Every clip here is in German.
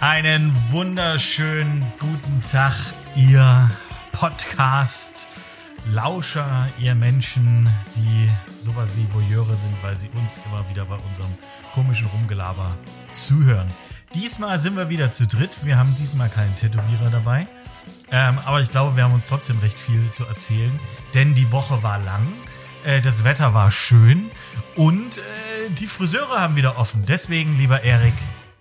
Einen wunderschönen guten Tag, ihr Podcast. Lauscher, ihr Menschen, die sowas wie Voyeure sind, weil sie uns immer wieder bei unserem komischen Rumgelaber zuhören. Diesmal sind wir wieder zu dritt. Wir haben diesmal keinen Tätowierer dabei. Ähm, aber ich glaube, wir haben uns trotzdem recht viel zu erzählen, denn die Woche war lang, äh, das Wetter war schön und äh, die Friseure haben wieder offen. Deswegen, lieber Erik,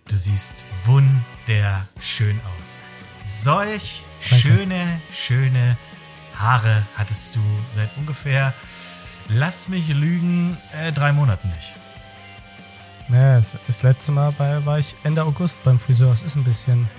du siehst wunderschön aus. Solch Danke. schöne, schöne Haare hattest du seit ungefähr, lass mich lügen, äh, drei Monaten nicht. Naja, das, letzte Mal bei, war ich Ende August beim Friseur. Es ist ein bisschen.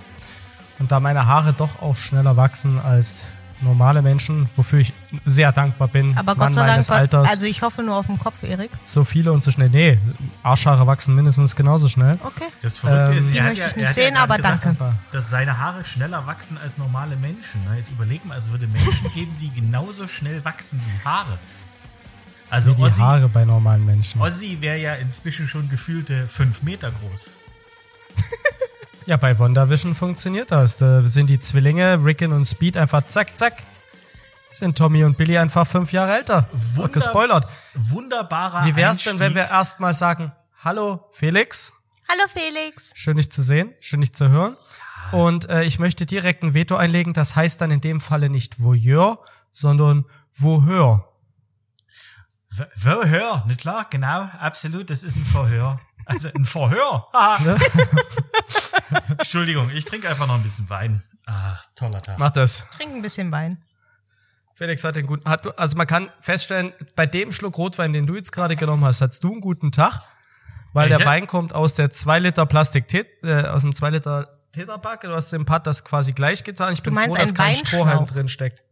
Und da meine Haare doch auch schneller wachsen als normale Menschen, wofür ich sehr dankbar bin. Aber Mann Gott sei Dank, Alters, also ich hoffe nur auf dem Kopf, Erik. so viele und so schnell. Nee, Arschhaare wachsen mindestens genauso schnell. Okay. Das Verrückte Ähm, ist, Die er möchte ja, ich nicht ja sehen, gerade aber gesagt, danke. dass seine Haare schneller wachsen als normale Menschen. Na, Jetzt überleg mal, es würde Menschen geben, die genauso schnell wachsen wie Haare. Also Wie die Ozzy, Haare bei normalen Menschen. Ozzy wäre ja inzwischen schon gefühlte fünf Meter groß. Ja, bei WandaVision funktioniert das. Da sind die Zwillinge, Rickon und Speed, einfach zack, zack. Sind Tommy und Billy einfach fünf Jahre älter. Wunder- Gespoilert. Wunderbarer Wie wär's denn, wenn wir Einstieg. erstmal sagen, hallo Felix, Hallo Felix. schön dich zu sehen, schön dich zu hören. Und äh, ich möchte direkt ein Veto einlegen, das heißt dann in dem Falle nicht Voyeur, sondern Wohör. Verhör, nicht klar? Genau, absolut, das ist ein Verhör. Also ein Verhör. Haha. Ne? Entschuldigung, ich trinke einfach noch ein bisschen Wein. Ach, toller Tag. Mach das. Trink ein bisschen Wein. Felix hat den guten, hat, also man kann feststellen, bei dem Schluck Rotwein, den du jetzt gerade genommen hast, hast du einen guten Tag, weil Ich der Wein kommt aus der 2 Liter Plastik, äh, aus dem 2 Liter Tetrapack. Du hast dem Pad das quasi gleich getan. Ich bin meinst froh, dass einen kein? Strohhalm drin steckt.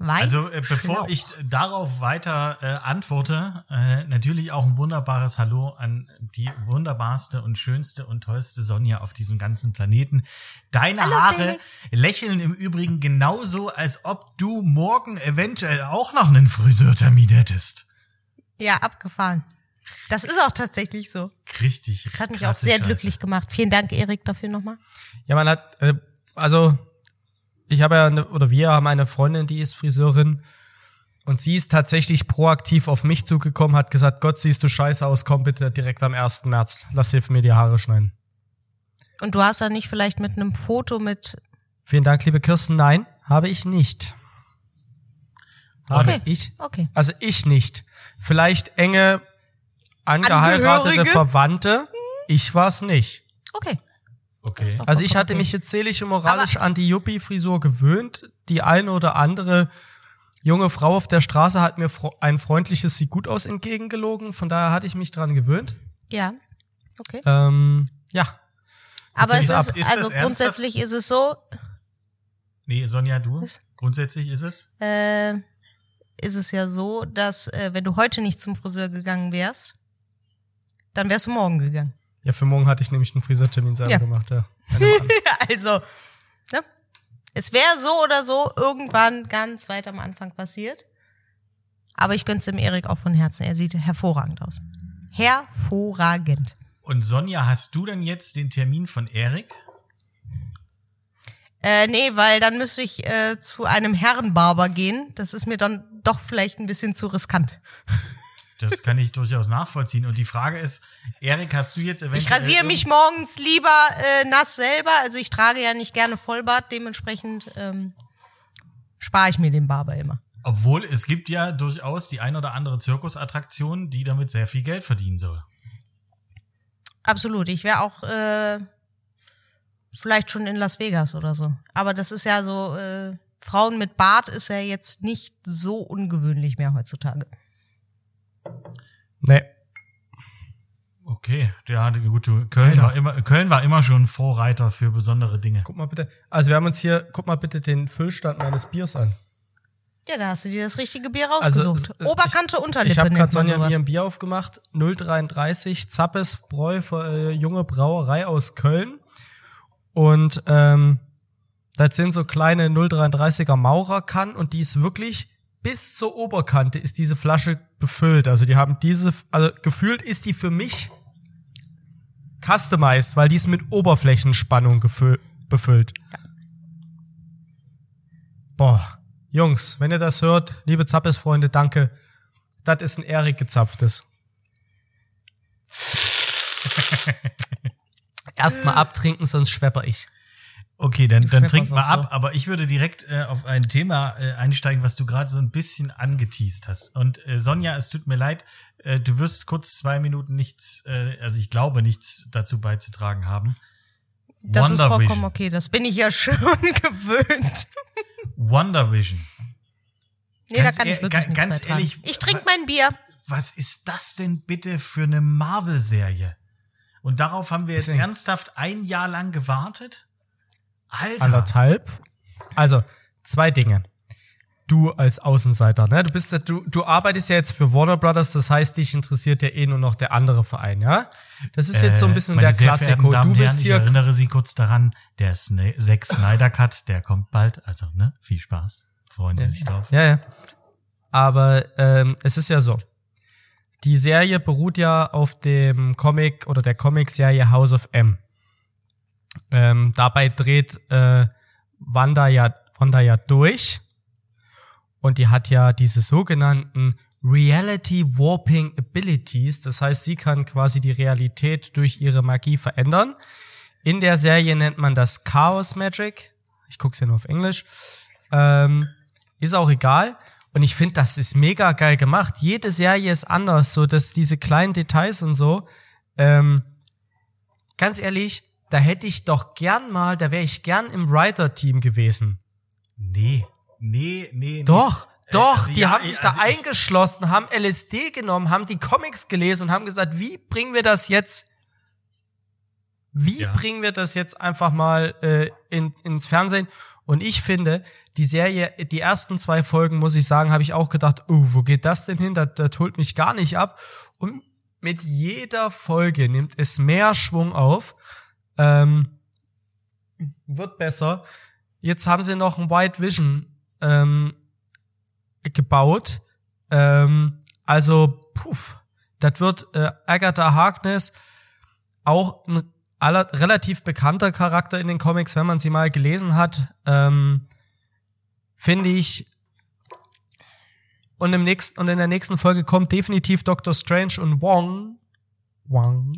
Wein? Also äh, bevor Schlauch. ich darauf weiter äh, antworte, äh, natürlich auch ein wunderbares Hallo an die wunderbarste und schönste und tollste Sonja auf diesem ganzen Planeten. Deine Hallo, Haare Felix. lächeln im Übrigen genauso, als ob du morgen eventuell auch noch einen Friseurtermin hättest. Ja, abgefahren. Das ist auch tatsächlich so. Richtig. Das hat mich auch sehr Scheiße. glücklich gemacht. Vielen Dank, Erik, dafür nochmal. Ja, man hat, äh, also ich habe ja, eine, oder wir haben eine Freundin, die ist Friseurin und sie ist tatsächlich proaktiv auf mich zugekommen, hat gesagt, Gott, siehst du scheiße aus, komm bitte direkt am 1. März, lass hilf mir die Haare schneiden. Und du hast da nicht vielleicht mit einem Foto mit. Vielen Dank, liebe Kirsten. Nein, habe ich nicht. Habe Okay. ich. Okay. Also ich nicht. Vielleicht enge, angeheiratete Angehörige? Verwandte. Ich war's nicht. Okay. Okay. Also ich hatte mich jetzt seelisch und moralisch an die Yuppie-Frisur gewöhnt. Die eine oder andere junge Frau auf der Straße hat mir ein freundliches Sieht gut aus entgegengelogen. Von daher hatte ich mich dran gewöhnt. Ja. Okay. Ähm, ja. Aber es ist- ist, ist also ernsthaft? grundsätzlich ist es so, Nee, Sonja, du? Was? Grundsätzlich ist es? äh, ist es ja so, dass äh, wenn du heute nicht zum Friseur gegangen wärst, dann wärst du morgen gegangen. Ja, für morgen hatte ich nämlich einen Friseurtermin selber Ja. gemacht, ja. also, ne? Es wäre so oder so irgendwann ganz weit am Anfang passiert. Aber ich gönn's dem Erik auch von Herzen. Er sieht hervorragend aus. Hervorragend. Und Sonja, hast du denn jetzt den Termin von Erik? Äh, nee, weil dann müsste ich äh, zu einem Herrenbarber gehen. Das ist mir dann doch vielleicht ein bisschen zu riskant. Das kann ich durchaus nachvollziehen. Und die Frage ist, Erik, hast du jetzt eventuell... Ich rasiere mich morgens lieber äh, nass selber. Also ich trage ja nicht gerne Vollbart. Dementsprechend ähm, spare ich mir den Barber immer. Obwohl es gibt ja durchaus die ein oder andere Zirkusattraktion, die damit sehr viel Geld verdienen soll. Absolut. Ich wäre auch äh, vielleicht schon in Las Vegas oder so. Aber das ist ja so, äh, Frauen mit Bart ist ja jetzt nicht so ungewöhnlich mehr heutzutage. Nee. Okay, ja, gut, du, Köln war immer, Köln war immer schon Vorreiter für besondere Dinge. Guck mal bitte. Also wir haben uns hier, guck mal bitte den Füllstand meines Biers an. Ja, da hast du dir das richtige Bier Also, rausgesucht. äh, Oberkante, Unterlippe Ich habe gerade Sonja mir ein Bier aufgemacht, 033 Zappes Bräu für äh, junge Brauerei aus Köln. Und ähm, das sind so kleine 033er Maurerkannen und die ist wirklich bis zur Oberkante ist diese Flasche befüllt. Also die haben diese, also gefühlt ist die für mich customized, weil die ist mit Oberflächenspannung befüllt. Boah, Jungs, wenn ihr das hört, liebe Zappes-Freunde, danke. Das ist ein Erik gezapftes. Erstmal abtrinken, sonst schwepper ich. Okay, dann, dann schmeckt trink was mal ab, so. aber ich würde direkt äh, auf ein Thema äh, einsteigen, was du gerade so ein bisschen angeteased hast. Und äh, Sonja, es tut mir leid, äh, du wirst kurz zwei Minuten nichts, äh, also ich glaube nichts dazu beizutragen haben. Das ist Wonder vollkommen Vision. okay. Das bin ich ja schon gewöhnt. Wonder Vision. Nee, Ganz da kann ich ehr- wirklich nichts ganz beitragen. ehrlich, Ich trinke mein Bier. Was ist das denn bitte für eine Marvel-Serie? Und darauf haben wir jetzt ernsthaft ein Jahr lang gewartet? Alter. Anderthalb. Also, zwei Dinge. Du als Außenseiter, ne? Du bist, ja- du, du arbeitest ja jetzt für Warner Brothers, das heißt, dich interessiert ja eh nur noch der andere Verein, ja? Das ist jetzt so ein bisschen Äh, Meine der. Damen Du bist Herren, hier Ich erinnere Sie kurz daran, der Sna Zack Snyder Cut, der kommt bald. Also, ne? Viel Spaß. Freuen Sie sich drauf. Ja, ja. Aber ähm, es ist ja so. Die Serie beruht ja auf dem Comic oder der Comic-Serie House of M. Ähm, dabei dreht äh, Wanda ja, Wanda ja durch. Und die hat ja diese sogenannten Reality Warping Abilities. Das heißt, sie kann quasi die Realität durch ihre Magie verändern. In der Serie nennt man das Chaos Magic. Ich guck's ja nur auf Englisch. Ähm, ist auch egal. Und ich finde, das ist mega geil gemacht. Jede Serie ist anders, so dass diese kleinen Details und so. Ähm, ganz ehrlich, da hätte ich doch gern mal, da wäre ich gern im Writer-Team gewesen. Nee, nee, nee. nee. Doch, Äh, doch, also die ja, haben sich da also ich- eingeschlossen, haben LSD genommen, haben die Comics gelesen und haben gesagt, wie bringen wir das jetzt, wie Ja. bringen wir das jetzt einfach mal äh, in, ins Fernsehen? Und ich finde, die Serie, die ersten zwei Folgen, muss ich sagen, habe ich auch gedacht, oh, wo geht das denn hin? Das, das holt mich gar nicht ab. Und mit jeder Folge nimmt es mehr Schwung auf. Ähm, wird besser. Jetzt haben sie noch ein White Vision ähm, gebaut. Ähm, also, puff, das wird äh, Agatha Harkness auch ein aller, relativ bekannter Charakter in den Comics, wenn man sie mal gelesen hat. Ähm, Finde ich. Und im nächsten und in der nächsten Folge kommt definitiv Doctor Strange und Wong. Wong.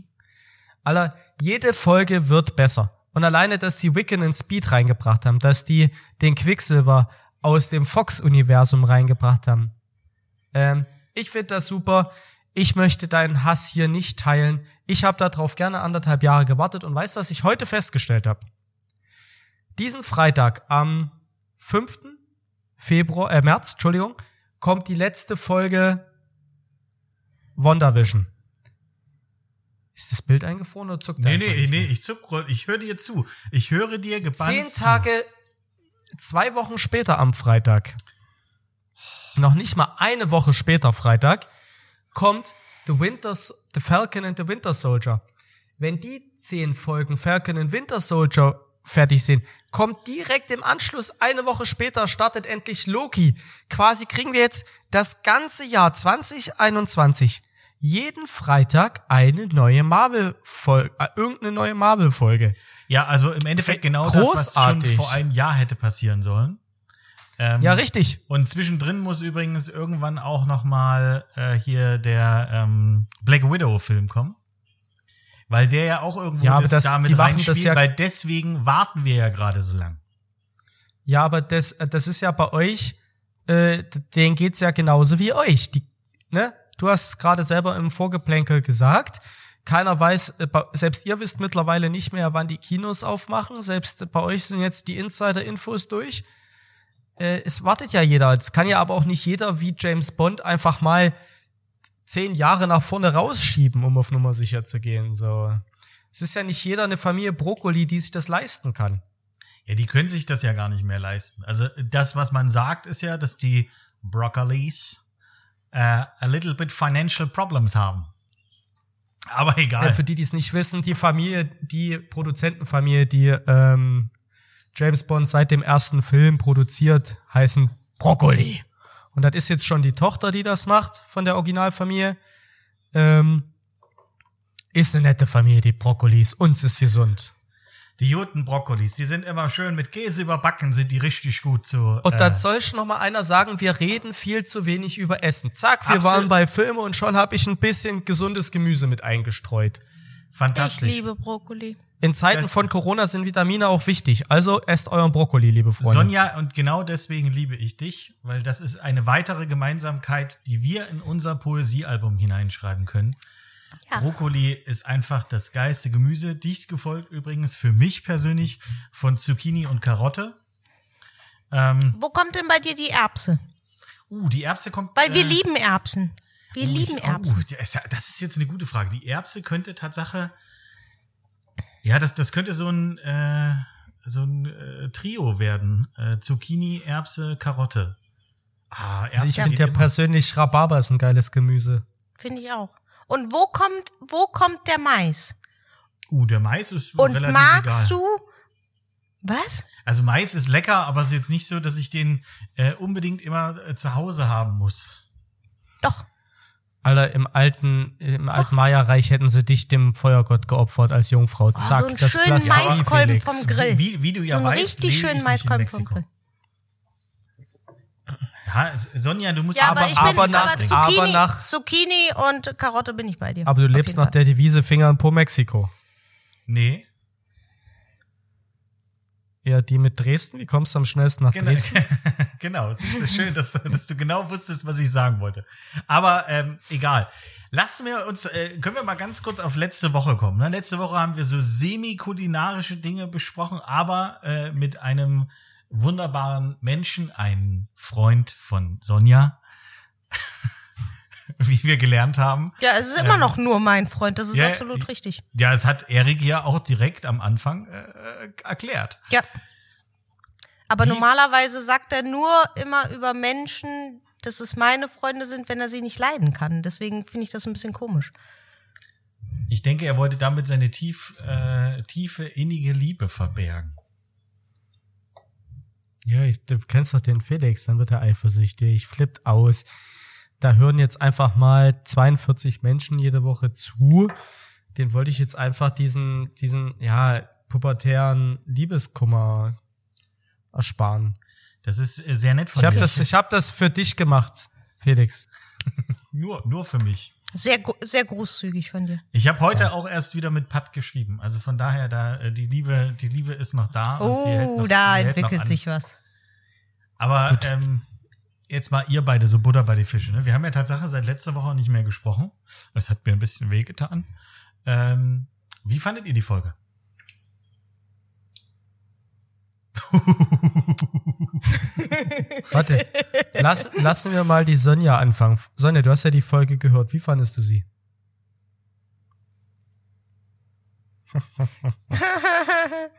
Aller, jede Folge wird besser. Und alleine, dass die Wiccan in Speed reingebracht haben, dass die den Quicksilver aus dem Fox-Universum reingebracht haben. Ähm, ich finde das super. Ich möchte deinen Hass hier nicht teilen. Ich habe darauf gerne anderthalb Jahre gewartet und weißt du, was ich heute festgestellt habe? Diesen Freitag am 5. Februar, äh, März, Entschuldigung, kommt die letzte Folge WandaVision. Ist das Bild eingefroren oder zuckt Nee, nee, nee, ich zuck, ich höre dir zu. Ich höre dir gebannt Zehn zu. Tage, zwei Wochen später am Freitag, noch nicht mal eine Woche später Freitag, kommt The, Winter, The Falcon and the Winter Soldier. Wenn die zehn Folgen Falcon and Winter Soldier fertig sind, kommt direkt im Anschluss, eine Woche später startet endlich Loki. Quasi kriegen wir jetzt das ganze Jahr 2021 jeden Freitag eine neue Marvel-Folge, äh, irgendeine neue Marvel-Folge. Ja, also im Endeffekt genau das, was schon Großartig. vor einem Jahr hätte passieren sollen. Ähm, Ja, richtig. Und zwischendrin muss übrigens irgendwann auch noch mal äh, hier der ähm, Black Widow-Film kommen. Weil der ja auch irgendwo Ja, das, das- damit reinspielt, ja- weil deswegen warten wir ja gerade so lang. Ja, aber das, äh, das ist ja bei euch, äh, denen geht's ja genauso wie euch. Die, ne? Du hast es gerade selber im Vorgeplänkel gesagt. Keiner weiß, äh, selbst ihr wisst mittlerweile nicht mehr, wann die Kinos aufmachen. Selbst bei euch sind jetzt die Insider-Infos durch. Äh, es wartet ja jeder. Es kann ja aber auch nicht jeder wie James Bond einfach mal zehn Jahre nach vorne rausschieben, um auf Nummer sicher zu gehen. So. Es ist ja nicht jeder eine Familie Brokkoli, die sich das leisten kann. Ja, die können sich das ja gar nicht mehr leisten. Also das, was man sagt, ist ja, dass die Broccolis äh, a little bit financial problems haben. Aber egal. Ja, für die, die es nicht wissen, die Familie, die Produzentenfamilie, die ähm, James Bond seit dem ersten Film produziert, heißen Broccoli. Und das ist jetzt schon die Tochter, die das macht von der Originalfamilie. Ähm, Ist eine nette Familie, die Brokkolis. Uns ist gesund. Die guten Brokkolis, die sind immer schön mit Käse überbacken, sind die richtig gut zu. Und äh, da soll schon noch mal einer sagen, wir reden viel zu wenig über Essen. Zack, wir Absolut. waren bei Filme und schon habe ich ein bisschen gesundes Gemüse mit eingestreut. Ich fantastisch. liebe Brokkoli. In Zeiten von Corona sind Vitamine auch wichtig. Also esst euren Brokkoli, liebe Freunde. Sonja, und genau deswegen liebe ich dich, weil das ist eine weitere Gemeinsamkeit, die wir in unser Poesiealbum hineinschreiben können. Ja. Brokkoli ist einfach das geilste Gemüse, dicht gefolgt übrigens für mich persönlich von Zucchini und Karotte. Ähm, Wo kommt denn bei dir die Erbse? uh, die Erbse kommt. Weil wir äh, lieben Erbsen. Wir oh, lieben ich- Erbsen. Oh, das ist ja- das ist jetzt eine gute Frage. Die Erbse könnte Tatsache, ja, das, das könnte so ein, äh, so ein äh, Trio werden. Äh, Zucchini, Erbse, Karotte. Ah, Erbse Also ich finde ja persönlich Rhabarber ist ein geiles Gemüse. Finde ich auch. Und wo kommt, wo kommt der Mais? Uh, der Mais ist Und relativ magst egal. du, was? Also Mais ist lecker, aber es ist jetzt nicht so, dass ich den äh, unbedingt immer äh, zu Hause haben muss. Doch. Alter, im alten, im alten Maya-Reich hätten sie dich dem Feuergott geopfert als Jungfrau. Zack, so einen das schönen Glas Maiskolben vom Grill. Wie, wie du ja so einen weißt, richtig schönen Maiskolben vom Mexiko. Grill. Ja, es- Sonja, du musst Ja, aber, ich bin, aber aber, nach- Zucchini, aber nach- Zucchini und Karotte bin ich bei dir. Aber du lebst nach Fall. der Devise Finger in Po Mexiko. Nee. Ja, die mit Dresden. Wie kommst du am schnellsten nach Genau, Dresden? genau. Es ist schön, dass, du- dass du genau wusstest, was ich sagen wollte. Aber ähm, egal. Lassen wir uns, äh, können wir mal ganz kurz auf letzte Woche kommen. Ne? Letzte Woche haben wir so semi-kulinarische Dinge besprochen, aber äh, mit einem wunderbaren Menschen, einem Freund von Sonja, wie wir gelernt haben. Ja, es ist immer noch nur mein Freund, das ist ja, absolut richtig. Ja, es hat Erik ja auch direkt am Anfang äh, äh, erklärt. Ja. Aber Wie- normalerweise sagt er nur immer über Menschen, dass es meine Freunde sind, wenn er sie nicht leiden kann. Deswegen finde ich das ein bisschen komisch. Ich denke, er wollte damit seine tief, äh, tiefe, innige Liebe verbergen. Ja, ich, du kennst doch den Felix, dann wird er eifersüchtig, flippt aus. Da hören jetzt einfach mal 42 Menschen jede Woche zu. Den wollte ich jetzt einfach diesen, diesen, ja, pubertären Liebeskummer ersparen. Das ist äh, sehr nett von Ich habe dir. das, ich hab das für dich gemacht, Felix. nur, nur für mich. Sehr, sehr großzügig von dir. Ich habe heute auch erst wieder mit Pat geschrieben. Also von daher, da äh, die Liebe, die Liebe ist noch da. Oh, noch, da entwickelt sich was. Aber ähm, jetzt mal ihr beide so Butter bei die Fische. Ne? Wir haben ja Tatsache seit letzter Woche nicht mehr gesprochen. Das hat mir ein bisschen wehgetan. Ähm, wie fandet ihr die Folge? Warte, lass, lassen wir mal die Sonja anfangen. Sonja, du hast ja die Folge gehört. Wie fandest du sie?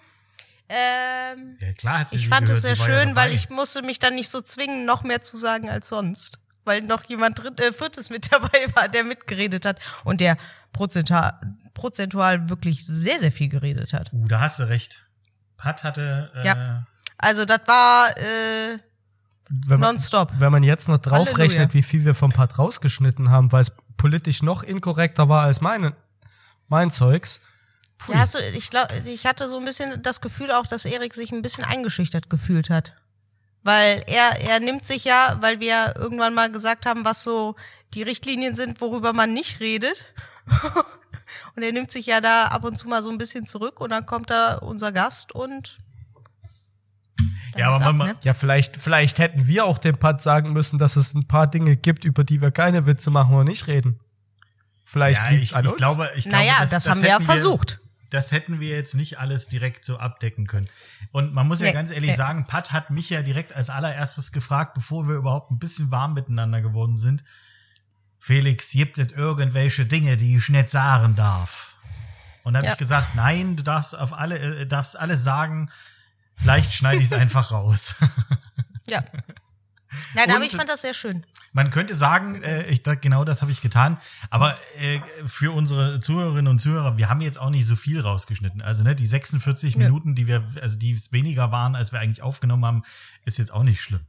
Ähm, Ja, klar hat sie ich fand gehört, es sehr war ja schön, weil ich musste mich dann nicht so zwingen, noch mehr zu sagen als sonst. Weil noch jemand dritt, äh, viertes mit dabei war, der mitgeredet hat und der prozentual, prozentual wirklich sehr, sehr viel geredet hat. Uh, da hast du recht. Pat hatte äh, Ja. Also das war äh, Wenn man, nonstop. wenn man jetzt noch Halleluja. draufrechnet, wie viel wir vom Part rausgeschnitten haben, weil es politisch noch inkorrekter war als meine, mein Zeugs. Ja, hast du, ich glaub, ich hatte so ein bisschen das Gefühl auch, dass Erik sich ein bisschen eingeschüchtert gefühlt hat. Weil er, er nimmt sich ja, weil wir irgendwann mal gesagt haben, was so die Richtlinien sind, worüber man nicht redet. und er nimmt sich ja da ab und zu mal so ein bisschen zurück und dann kommt da unser Gast und. Ja, aber man- ab, ne? Ja, vielleicht, vielleicht hätten wir auch dem Part sagen müssen, dass es ein paar Dinge gibt, über die wir keine Witze machen oder nicht reden. Vielleicht ja, liegt's ich, an ich uns. glaube, ich glaube, Naja, das, haben wir ja versucht. das hätten wir jetzt nicht alles direkt so abdecken können. Und man muss ja Nee, ganz ehrlich nee. sagen, Pat hat mich ja direkt als allererstes gefragt, bevor wir überhaupt ein bisschen warm miteinander geworden sind. Felix, gibt es irgendwelche Dinge, die ich nicht sagen darf? Und da habe Ja. ich gesagt, nein, du darfst auf alle, äh, darfst alles sagen. Vielleicht schneide ich es einfach raus. Ja. Nein, Und- aber ich fand das sehr schön. Man könnte sagen, äh, ich dachte, genau das habe ich getan. Aber äh, für unsere Zuhörerinnen und Zuhörer, wir haben jetzt auch nicht so viel rausgeschnitten. Also ne, die 46 Nö. Minuten, die wir, also die es weniger waren, als wir eigentlich aufgenommen haben, ist jetzt auch nicht schlimm.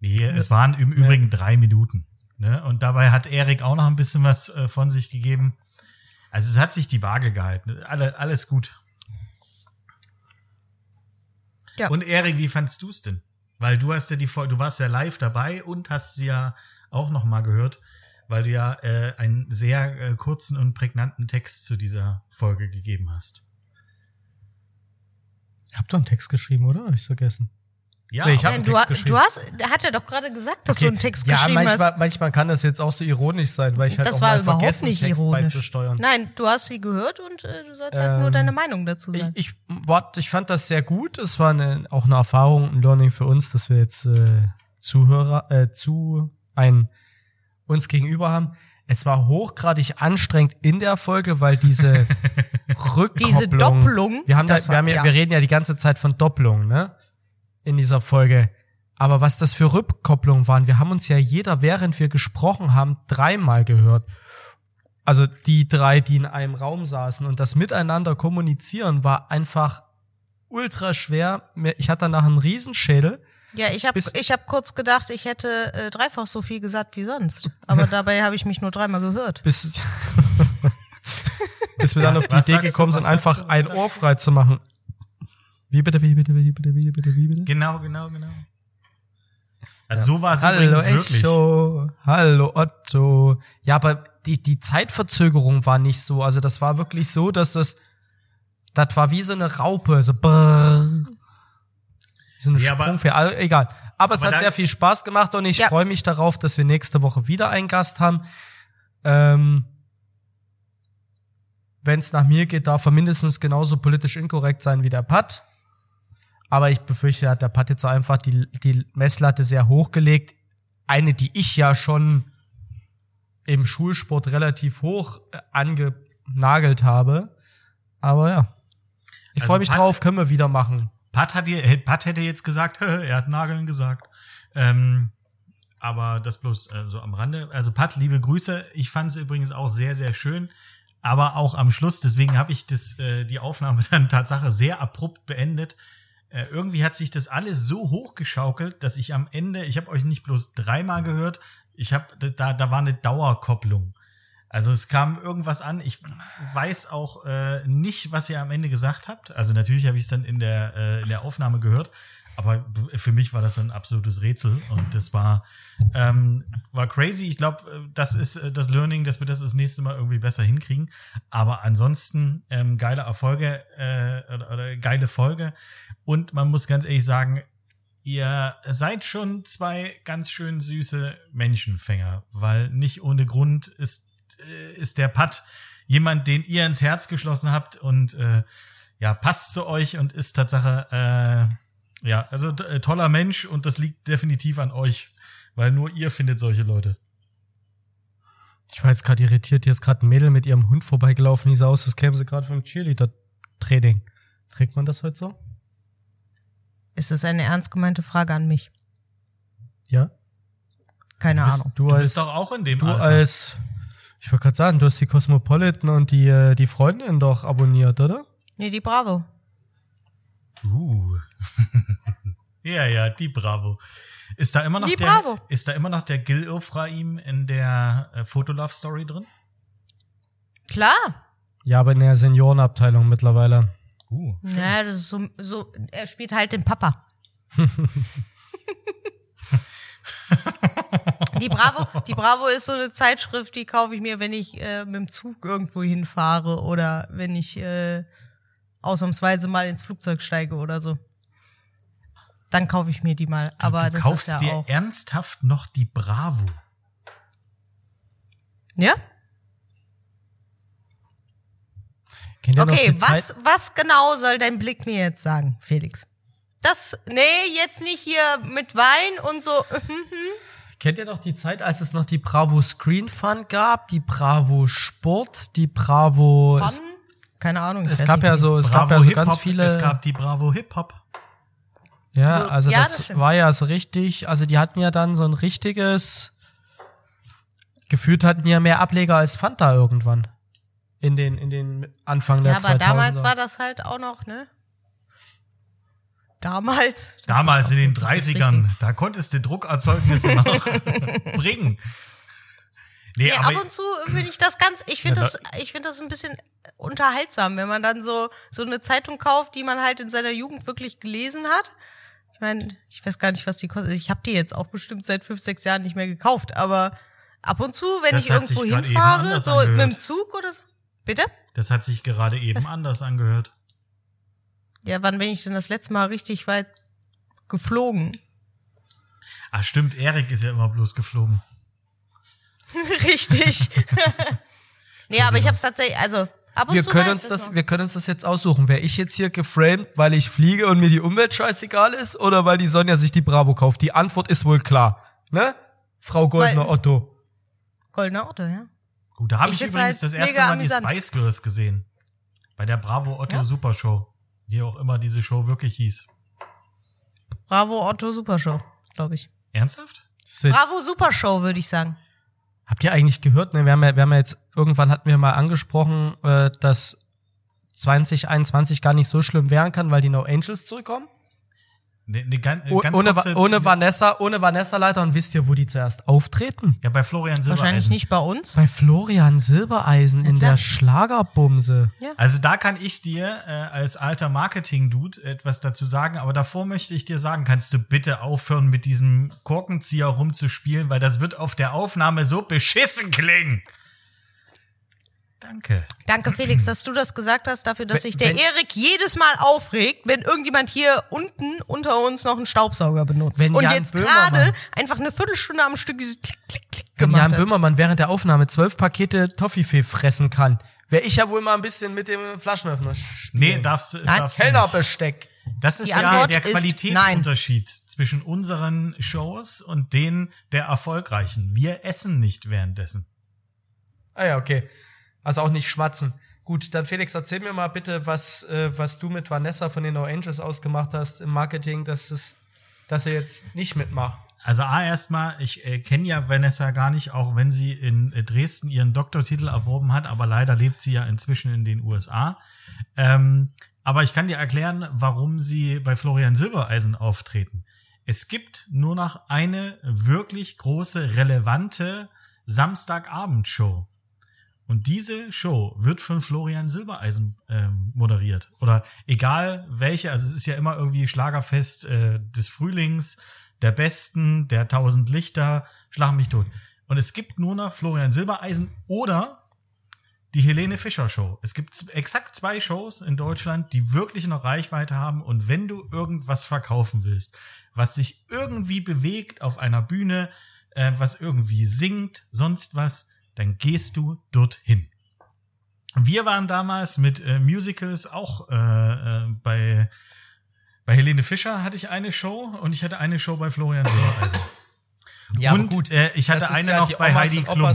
Nee, es waren im Übrigen drei Minuten. Ne? Und dabei hat Erik auch noch ein bisschen was äh, von sich gegeben. Also es hat sich die Waage gehalten. Alle, alles gut. Ja. Und Erik, wie fandst du es denn? Weil du hast ja die Folge, du warst ja live dabei und hast sie ja auch noch mal gehört, weil du ja äh, einen sehr äh, kurzen und prägnanten Text zu dieser Folge gegeben hast. Ich hab doch einen Text geschrieben, oder? Hab ich vergessen. Ja, Nee, ich aber- hab- Nein, einen du, Text ha- geschrieben. du hast, hat er doch gerade gesagt, dass du einen Text ja, geschrieben manchmal, hast. manchmal kann das jetzt auch so ironisch sein, weil ich halt Das auch war mal überhaupt vergessen, nicht Text ironisch. beizusteuern. Nein, du hast sie gehört und äh, du sollst halt nur Ähm, deine Meinung dazu Ich, sagen. ich, wart, ich fand das sehr gut. Es war eine, auch eine Erfahrung, ein Learning für uns, dass wir jetzt äh, Zuhörer, äh, zu ein uns gegenüber haben. Es war hochgradig anstrengend in der Folge, weil diese Rückkopplung, Diese Doppelung, wir haben, da, das wir, haben ja, ja. wir reden ja die ganze Zeit von Doppelung, ne? In dieser Folge. Aber was das für Rückkopplungen waren, wir haben uns ja jeder, während wir gesprochen haben, dreimal gehört. Also die drei, die in einem Raum saßen und das Miteinander kommunizieren war einfach ultra schwer. Ich hatte danach einen Riesenschädel. ja, ich habe ich hab kurz gedacht, ich hätte äh, dreifach so viel gesagt wie sonst. Aber dabei habe ich mich nur dreimal gehört. bis, bis wir dann auf die Idee du, gekommen was sind, einfach du, ein Ohr du? frei zu machen. Wie bitte, wie bitte, wie bitte, wie bitte, wie bitte? Genau, genau, genau. Also so war es Hallo übrigens wirklich. Echo, hallo Otto. Ja, aber die, die Zeitverzögerung war nicht so. Also das war wirklich so, dass das, das war wie so eine Raupe, so brrr. Wie so eine Ja, aber- Sprungfeder, also, egal. Aber es Aber hat dann- sehr viel Spaß gemacht und ich Ja. freue mich darauf, dass wir nächste Woche wieder einen Gast haben. Ähm, Wenn es nach mir geht, darf er mindestens genauso politisch inkorrekt sein wie der Pat. Aber ich befürchte, hat der Pat jetzt einfach die, die Messlatte sehr hochgelegt. Eine, die ich ja schon im Schulsport relativ hoch äh, angenagelt habe. Aber ja. Ich Also freue mich Pat- drauf, können wir wieder machen. Pat, hat Pat hätte jetzt gesagt, er hat Nageln gesagt. Ähm, aber das bloß äh, so am Rande. Also Pat, liebe Grüße. Ich fand es übrigens auch sehr, sehr schön. Aber auch am Schluss, deswegen habe ich das, äh, die Aufnahme dann Tatsache sehr abrupt beendet. Äh, irgendwie hat sich das alles so hochgeschaukelt, dass ich am Ende, ich habe euch nicht bloß dreimal gehört, ich habe da, da war eine Dauerkopplung. Also es kam irgendwas an. Ich weiß auch äh, nicht, was ihr am Ende gesagt habt. Also natürlich habe ich es dann in der, äh, in der Aufnahme gehört, aber für mich war das ein absolutes Rätsel und das war ähm, war crazy. Ich glaube, das ist äh, das Learning, dass wir das das nächste Mal irgendwie besser hinkriegen. Aber ansonsten ähm, geile Erfolge äh, oder, oder geile Folge und man muss ganz ehrlich sagen, ihr seid schon zwei ganz schön süße Menschenfänger, weil nicht ohne Grund ist, äh, ist der Pat jemand, den ihr ins Herz geschlossen habt und äh, ja, passt zu euch und ist Tatsache, äh, ja, also äh, toller Mensch und das liegt definitiv an euch, weil nur ihr findet solche Leute. Ich war jetzt gerade irritiert, hier ist gerade ein Mädel mit ihrem Hund vorbeigelaufen, die sah aus, als käme sie gerade vom Cheerleader-Training. Trägt man das heute so? Ist das eine ernst gemeinte Frage an mich? Ja? Keine Du bist, Ahnung. Du du als- bist doch auch in dem Du Alter. als, ich wollte gerade sagen, du hast die Cosmopolitan und die, äh, die Freundin doch abonniert, oder? Nee, die Bravo. Uh. ja, ja, die Bravo. Ist da immer noch Die der, Bravo. ist da immer noch der Gil Ofraim in der äh, Fotolove Story drin? Klar. Ja, aber in der Seniorenabteilung mittlerweile. Uh. Ja, das ist so, so, er spielt halt den Papa. die Bravo, die Bravo ist so eine Zeitschrift, die kaufe ich mir, wenn ich äh, mit dem Zug irgendwo hinfahre oder wenn ich äh, ausnahmsweise mal ins Flugzeug steige oder so. Dann kaufe ich mir die mal. Aber du das kaufst ist ja dir auch. ernsthaft noch die Bravo. Ja? Kennt ihr Okay, die was, Zeit? was genau soll dein Blick mir jetzt sagen, Felix? Das, nee, jetzt nicht hier mit Wein und so. Kennt ihr noch die Zeit, als es noch die Bravo Screen Fun gab, die Bravo Sport, die Bravo. Fun? Keine Ahnung. es gab ja so, es Bravo gab ja so ganz viele. Es gab die Bravo Hip Hop. Ja, also Ja, das das, war ja so richtig, also die hatten ja dann so ein richtiges, gefühlt hatten die ja mehr Ableger als Fanta irgendwann. In den, in den Anfang der Ja, aber 2000er. damals war das halt auch noch, ne? Damals. Damals in den wirklich das 30ern, da konntest du Druckerzeugnisse noch bringen. Nee, aber ab und zu finde ich das ganz, ich finde das, ich finde das ein bisschen unterhaltsam, wenn man dann so, so eine Zeitung kauft, die man halt in seiner Jugend wirklich gelesen hat. Ich meine, ich weiß gar nicht, was die kostet. Ich habe die jetzt auch bestimmt seit fünf, sechs Jahren nicht mehr gekauft, aber ab und zu, wenn Das ich irgendwo hinfahre, so mit dem angehört. Zug oder so. Bitte? das hat sich gerade eben anders angehört. Ja, wann bin ich denn das letzte Mal richtig weit geflogen? Ah, stimmt, Erik ist ja immer bloß geflogen. richtig. nee, aber ich habe es tatsächlich, also ab und Wir zu können uns das, wir können uns das jetzt aussuchen. Wäre ich jetzt hier geframed, weil ich fliege und mir die Umwelt scheißegal ist oder weil die Sonja sich die Bravo kauft? Die Antwort ist wohl klar. Ne? Frau Goldner Weil- Otto. Goldener Auto, ja. Gut, da habe Ich ich, übrigens halt das erste Mal amüsant. die Spice Girls gesehen. Bei der Bravo Otto Ja. Super Show. Wie auch immer diese Show wirklich hieß. Bravo Otto Supershow, glaube ich. Ernsthaft? Sid, Bravo Supershow, würde ich sagen. Habt ihr eigentlich gehört, ne? Wir haben ja, wir haben ja jetzt, irgendwann hatten wir mal angesprochen, äh, dass 2021 gar nicht so schlimm werden kann, weil die No Angels zurückkommen. Ne, ne, Oh, ganz ohne, kurze- ohne Vanessa, ohne Vanessa Leiter und wisst ihr, wo die zuerst auftreten? Ja, bei Florian Wahrscheinlich Silbereisen. nicht bei uns. Bei Florian Silbereisen in der Schlagerbumse. Also da kann ich dir äh, als alter Marketing-Dude etwas dazu sagen, aber davor möchte ich dir sagen, kannst du bitte aufhören mit diesem Korkenzieher rumzuspielen, weil das wird auf der Aufnahme so beschissen klingen. Danke. Danke, Felix, dass du das gesagt hast, dafür, dass Wenn- sich der wenn- Erik jedes Mal aufregt, wenn irgendjemand hier unten unter uns noch einen Staubsauger benutzt. Wenn Und Jan jetzt gerade einfach eine Viertelstunde am Stück dieses Klick, Klick, Klick Wenn gemacht Jan hat. Böhmermann während der Aufnahme zwölf Pakete Toffifee fressen kann, wäre ich ja wohl mal ein bisschen mit dem Flaschenöffner spielen. Nee, darfst, Nein. darfst. Kellnerbesteck. Das ist Die ja Antwort der Qualitätsunterschied zwischen unseren Shows und denen der erfolgreichen. Wir essen nicht währenddessen. Ah ja, okay. Also auch nicht schmatzen. Gut, dann Felix, erzähl mir mal bitte, was, äh, was du mit Vanessa von den No Angels ausgemacht hast im Marketing, dass es, dass er jetzt nicht mitmacht. Also A erstmal, ich äh, kenne ja Vanessa gar nicht, auch wenn sie in äh, Dresden ihren Doktortitel erworben hat, aber leider lebt sie ja inzwischen in den USA. Ähm, aber ich kann dir erklären, warum sie bei Florian Silbereisen auftreten. Es gibt nur noch eine wirklich große, relevante Samstagabendshow. Und diese Show wird von Florian Silbereisen ähm, moderiert. Oder egal welche, also es ist ja immer irgendwie Schlagerfest äh, des Frühlings, der Besten, der Tausend Lichter, schlag mich tot. Und es gibt nur noch Florian Silbereisen oder die Helene Fischer Show. Es gibt exakt zwei Shows in Deutschland, die wirklich noch Reichweite haben. Und wenn du irgendwas verkaufen willst, was sich irgendwie bewegt auf einer Bühne, äh, was irgendwie singt, sonst was, dann gehst du dorthin. Wir waren damals mit äh, Musicals auch äh, äh, bei bei Helene Fischer hatte ich eine Show und ich hatte eine Show bei Florian Silbereisen. Ja, und Äh, ich hatte eine ja noch bei Omas Heidi Klum.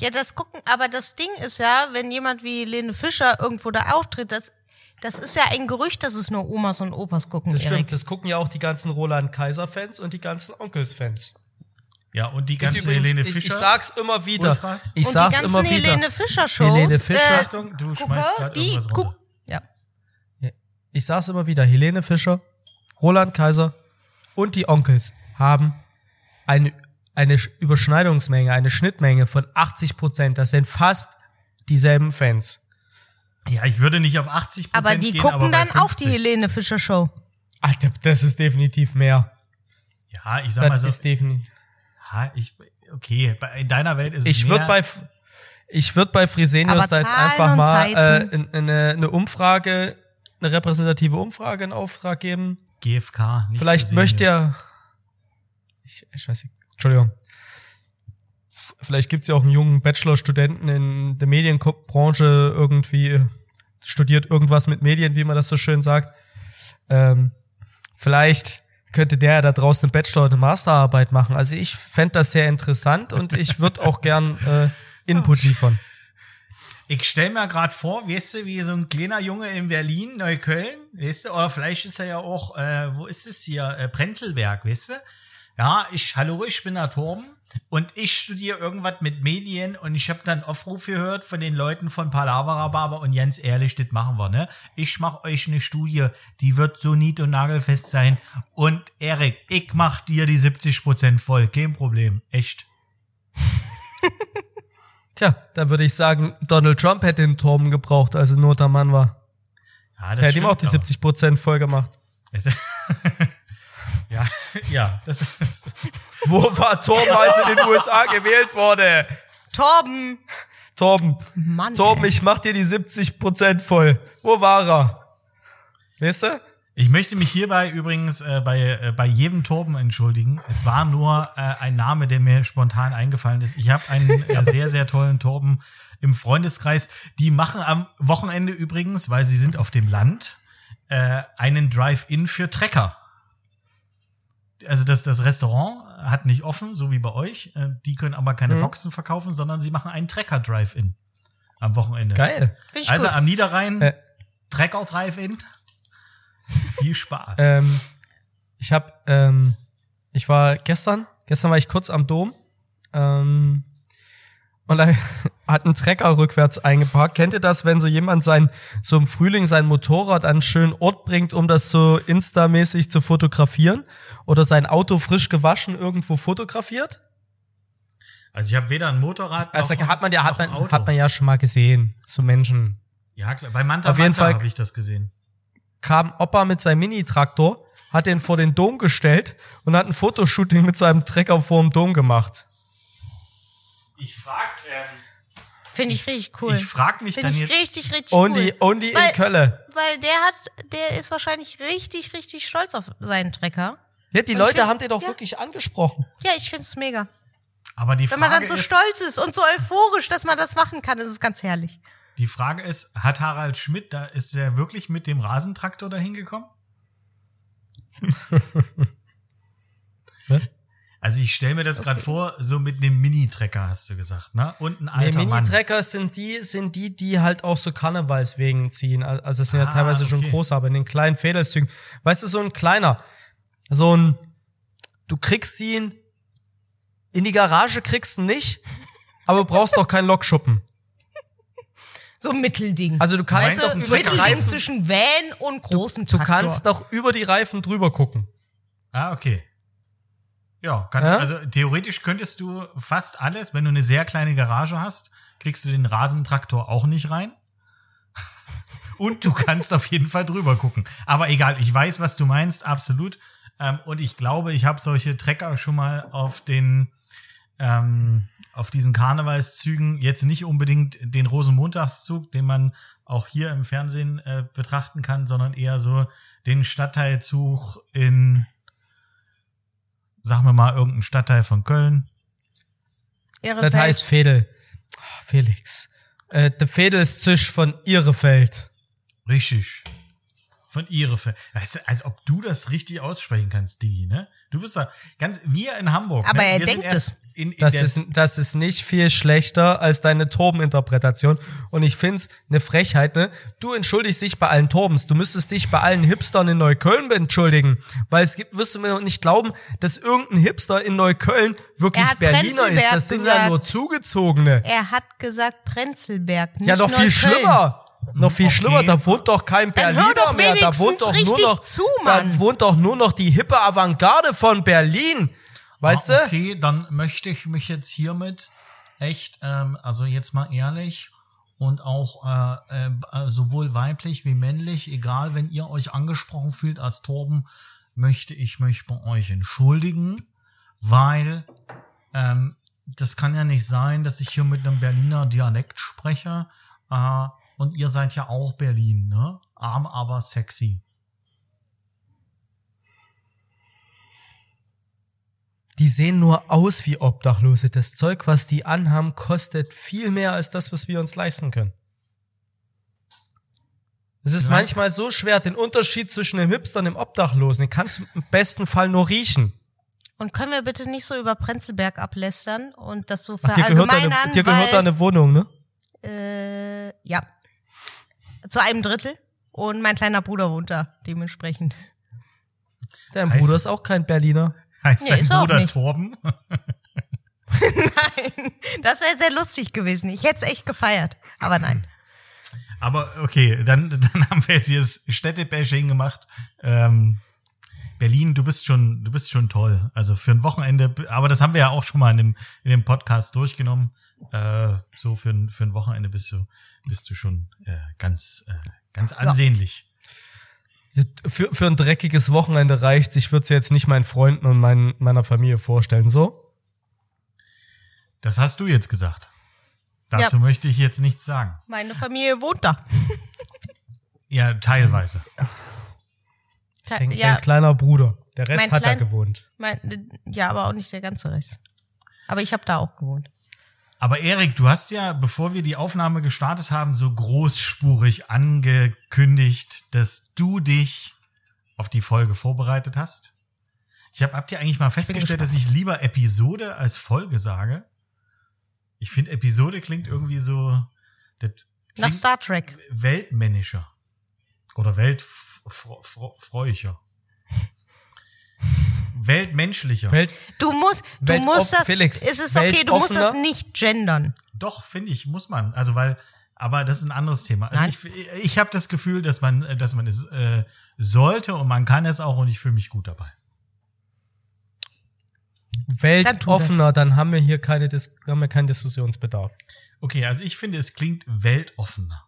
Ja, das gucken, aber das Ding ist ja, wenn jemand wie Lene Fischer irgendwo da auftritt, das, das ist ja ein Gerücht, dass es nur Omas und Opas gucken, Das Erik. stimmt, das gucken ja auch die ganzen Roland Kaiser-Fans und die ganzen Onkels-Fans. Ja, und die ganze übrigens- Helene ich, Fischer. ich sag's immer wieder. Ultras. Ich und sag's die ganzen immer wieder. Helene Fischer Shows. Helene Fischer. Äh, Achtung, du gucke, schmeißt gerade irgendwas guck, runter. ja. Ich sag's immer wieder. Helene Fischer, Roland Kaiser und die Onkels haben eine, eine Sch- Überschneidungsmenge, eine Schnittmenge von 80 Prozent. Das sind fast dieselben Fans. Ja, ich würde nicht auf 80 Prozent Aber die gehen, gucken aber dann auch die 50. Helene Fischer Show. Alter, das ist definitiv mehr. Ja, ich sag mal Das so. ist definitiv. Ja, ich, okay, bei- in deiner Welt ist es Ich würde bei ich würde bei Fresenius Aber da jetzt einfach mal äh, in- in eine, eine Umfrage, eine repräsentative Umfrage in Auftrag geben. GFK. Nicht Vielleicht Fresenius. möchte. Ich, ich weiß nicht. Entschuldigung. Vielleicht gibt's ja auch einen jungen Bachelor-Studenten in der Medienbranche irgendwie, studiert irgendwas mit Medien, wie man das so schön sagt. Ähm, vielleicht könnte der da draußen eine Bachelor- oder eine Masterarbeit machen. Also ich fänd das sehr interessant und ich würde auch gern äh, Input liefern. Ich stell mir gerade vor, weißt du, wie so ein kleiner Junge in Berlin, Neukölln, weißt du, oder vielleicht ist er ja auch, äh, wo ist es hier, äh, Prenzlberg, weißt du? Ja, ich, hallo, ich bin der Torben und ich studiere irgendwas mit Medien und ich habe dann Aufruf gehört von den Leuten von Palavra Barber und ganz ehrlich, das machen wir, ne? Ich mach euch eine Studie, die wird so nied- und nagelfest sein und Erik, ich mach dir die 70% voll, kein Problem, echt. Tja, da würde ich sagen, Donald Trump hätte den Torben gebraucht, als er nur der Mann war. Ja, Der hätte ihm auch die stimmt 70 Prozent voll gemacht. aber. ja, ja, das Wo war Torben, als in den USA gewählt wurde? Torben! Torben, Mann. Torben, ey. ich mach dir die 70 Prozent voll. Wo war er? Weißt du? Ich möchte mich hierbei übrigens äh, bei, äh, bei jedem Torben entschuldigen. Es war nur äh, ein Name, der mir spontan eingefallen ist. Ich habe einen äh, sehr, sehr tollen Torben im Freundeskreis. Die machen am Wochenende übrigens, weil sie sind auf dem Land, äh, einen Drive-In für Trecker. Also das, das Restaurant hat nicht offen, so wie bei euch. Äh, die können aber keine Mhm. Boxen verkaufen, sondern sie machen einen Trecker-Drive-In am Wochenende. Geil. Also gut. am Niederrhein, Äh. Trecker Drive-In. Viel Spaß. Ähm, ich hab, ähm, ich war gestern, gestern war ich kurz am Dom, ähm, und da hat ein Trecker rückwärts eingeparkt. Kennt ihr das, wenn so jemand sein, so im Frühling sein Motorrad an einen schönen Ort bringt, um das so Insta-mäßig zu fotografieren? Oder sein Auto frisch gewaschen irgendwo fotografiert? Also ich habe weder ein Motorrad Also noch, hat man ja, hat ein man, Auto. hat man ja schon mal gesehen. So Menschen. ja, klar. Bei Manta Auf jeden Manta habe ich das gesehen. kam Opa mit seinem Mini-Traktor, hat den vor den Dom gestellt und hat ein Fotoshooting mit seinem Trecker vor dem Dom gemacht. Ich frag, ähm, Finde ich richtig cool. ich frag mich Finde dann ich jetzt. richtig, richtig Only, cool. only Weil- in Köln. Weil der hat, der ist wahrscheinlich richtig, richtig stolz auf seinen Trecker. Ja, die Und Leute find- haben den doch ja. wirklich angesprochen. Ja, ich finde es mega. aber die Wenn Frage man dann so ist, stolz ist und so euphorisch, dass man das machen kann, ist es ganz herrlich. die Frage ist, hat Harald Schmidt, da ist er wirklich mit dem Rasentraktor dahin gekommen? Was? Also ich stelle mir das gerade vor, so mit einem Mini-Trecker hast du gesagt, ne? Und ein Nee, alter Mann. Mini-Trecker sind die, sind die, die halt auch so Karnevalswegen ziehen. Also es sind ja Ah, teilweise schon okay. groß, aber in den kleinen Federzügen. Weißt du, so ein kleiner, so ein, du kriegst ihn, in die Garage kriegst du ihn nicht, aber du brauchst doch keinen Lokschuppen. So ein Mittelding. Also du kannst doch du, ein über die Mittelding Reifen, zwischen Van und großem du Traktor. kannst doch über die Reifen drüber gucken. Ah, okay. Ja, kannst Ja? also theoretisch könntest du fast alles, wenn du eine sehr kleine Garage hast, kriegst du den Rasentraktor auch nicht rein. Und du kannst auf jeden Fall drüber gucken. Aber egal, ich weiß, was du meinst, absolut. Ähm, und ich glaube, ich habe solche Trecker schon mal auf den ähm, auf diesen Karnevalszügen jetzt nicht unbedingt den Rosenmontagszug, den man auch hier im Fernsehen äh, betrachten kann, sondern eher so den Stadtteilzug in sagen wir mal, irgendein Stadtteil von Köln. Ihre Das heißt Fedel. Ah, Felix. Äh, der Fedelstisch von Ihrefeld. Richtig. Von Ihrefeld. Weißt du, als ob du das richtig aussprechen kannst, Digi, ne? Du bist da ganz, wir in Hamburg. Aber ne? er wir denkt erst In, in Das ist, das ist nicht viel schlechter als deine Torben-Interpretation. Und ich find's eine Frechheit, ne? Du entschuldigst dich bei allen Torbens. Du müsstest dich bei allen Hipstern in Neukölln entschuldigen. Weil es gibt, wirst du mir nicht glauben, dass irgendein Hipster in Neukölln wirklich Er Berliner ist. Das sind gesagt. ja nur Zugezogene. Er hat gesagt Prenzlberg, nicht Ja, noch viel schlimmer. Noch viel Okay. schlimmer, da wohnt doch kein Dann Berliner doch mehr. Da wohnt doch nur noch, zu, da wohnt doch nur noch die hippe Avantgarde von Berlin. Weißt ah, du? okay, dann möchte ich mich jetzt hiermit echt, ähm, also jetzt mal ehrlich und auch äh, äh, sowohl weiblich wie männlich, egal, wenn ihr euch angesprochen fühlt als Torben, möchte ich mich bei euch entschuldigen, weil ähm, das kann ja nicht sein, dass ich hier mit einem Berliner Dialekt spreche. Äh, und ihr seid ja auch Berlin, ne? Arm, aber sexy. Die sehen nur aus wie Obdachlose. Das Zeug, was die anhaben, kostet viel mehr als das, was wir uns leisten können. Es ist Ja. manchmal so schwer, den Unterschied zwischen dem Hipster und dem Obdachlosen, den kannst du im besten Fall nur riechen. Und können wir bitte nicht so über Prenzlberg ablästern und das so Ach, dir gehört, verallgemeinern, deine, dir gehört weil, deine Wohnung, ne? äh, ja, zu einem Drittel. Und mein kleiner Bruder wohnt da, dementsprechend. Dein Bruder ist auch kein Berliner. Heißt Nee, auch Bruder. Torben? Nein, das wäre sehr lustig gewesen. Ich hätte es echt gefeiert. Aber nein. Aber okay, dann, dann haben wir jetzt hier das Städtebashing gemacht. Ähm, Berlin, du bist schon, du bist schon toll. Also für ein Wochenende, aber das haben wir ja auch schon mal in dem, in dem Podcast durchgenommen. Äh, so für ein, für ein Wochenende bist du, bist du schon äh, ganz, äh, ganz ansehnlich. Für, für ein dreckiges Wochenende reicht Ich würde es jetzt nicht meinen Freunden und mein, meiner Familie vorstellen. So? Das hast du jetzt gesagt. Dazu Ja. möchte ich jetzt nichts sagen. Meine Familie wohnt da. Ja, teilweise. Ta- Ein, ja, ein kleiner Bruder. Der Rest Mein hat da klein- gewohnt. mein, ja, aber auch nicht der ganze Rest. Aber ich habe da auch gewohnt. Aber Erik, du hast ja, bevor wir die Aufnahme gestartet haben, so großspurig angekündigt, dass du dich auf die Folge vorbereitet hast. Ich habe, habt ihr eigentlich mal festgestellt, dass ich lieber Episode als Folge sage? Ich finde, Episode klingt irgendwie so, das Nach Star Trek. weltmännischer. Oder weltfreuicher. Weltmenschlicher. Welt, Du musst, du Welt musst das, Felix, es ist okay, du musst das nicht gendern. Doch, finde ich, muss man. Also weil, aber das ist ein anderes Thema. Also Nein. ich, ich habe das Gefühl, dass man, dass man es äh, sollte und man kann es auch und ich fühle mich gut dabei. weltoffener, dann haben wir hier keine Dis haben wir keinen Diskussionsbedarf. Okay, also ich finde, es klingt weltoffener.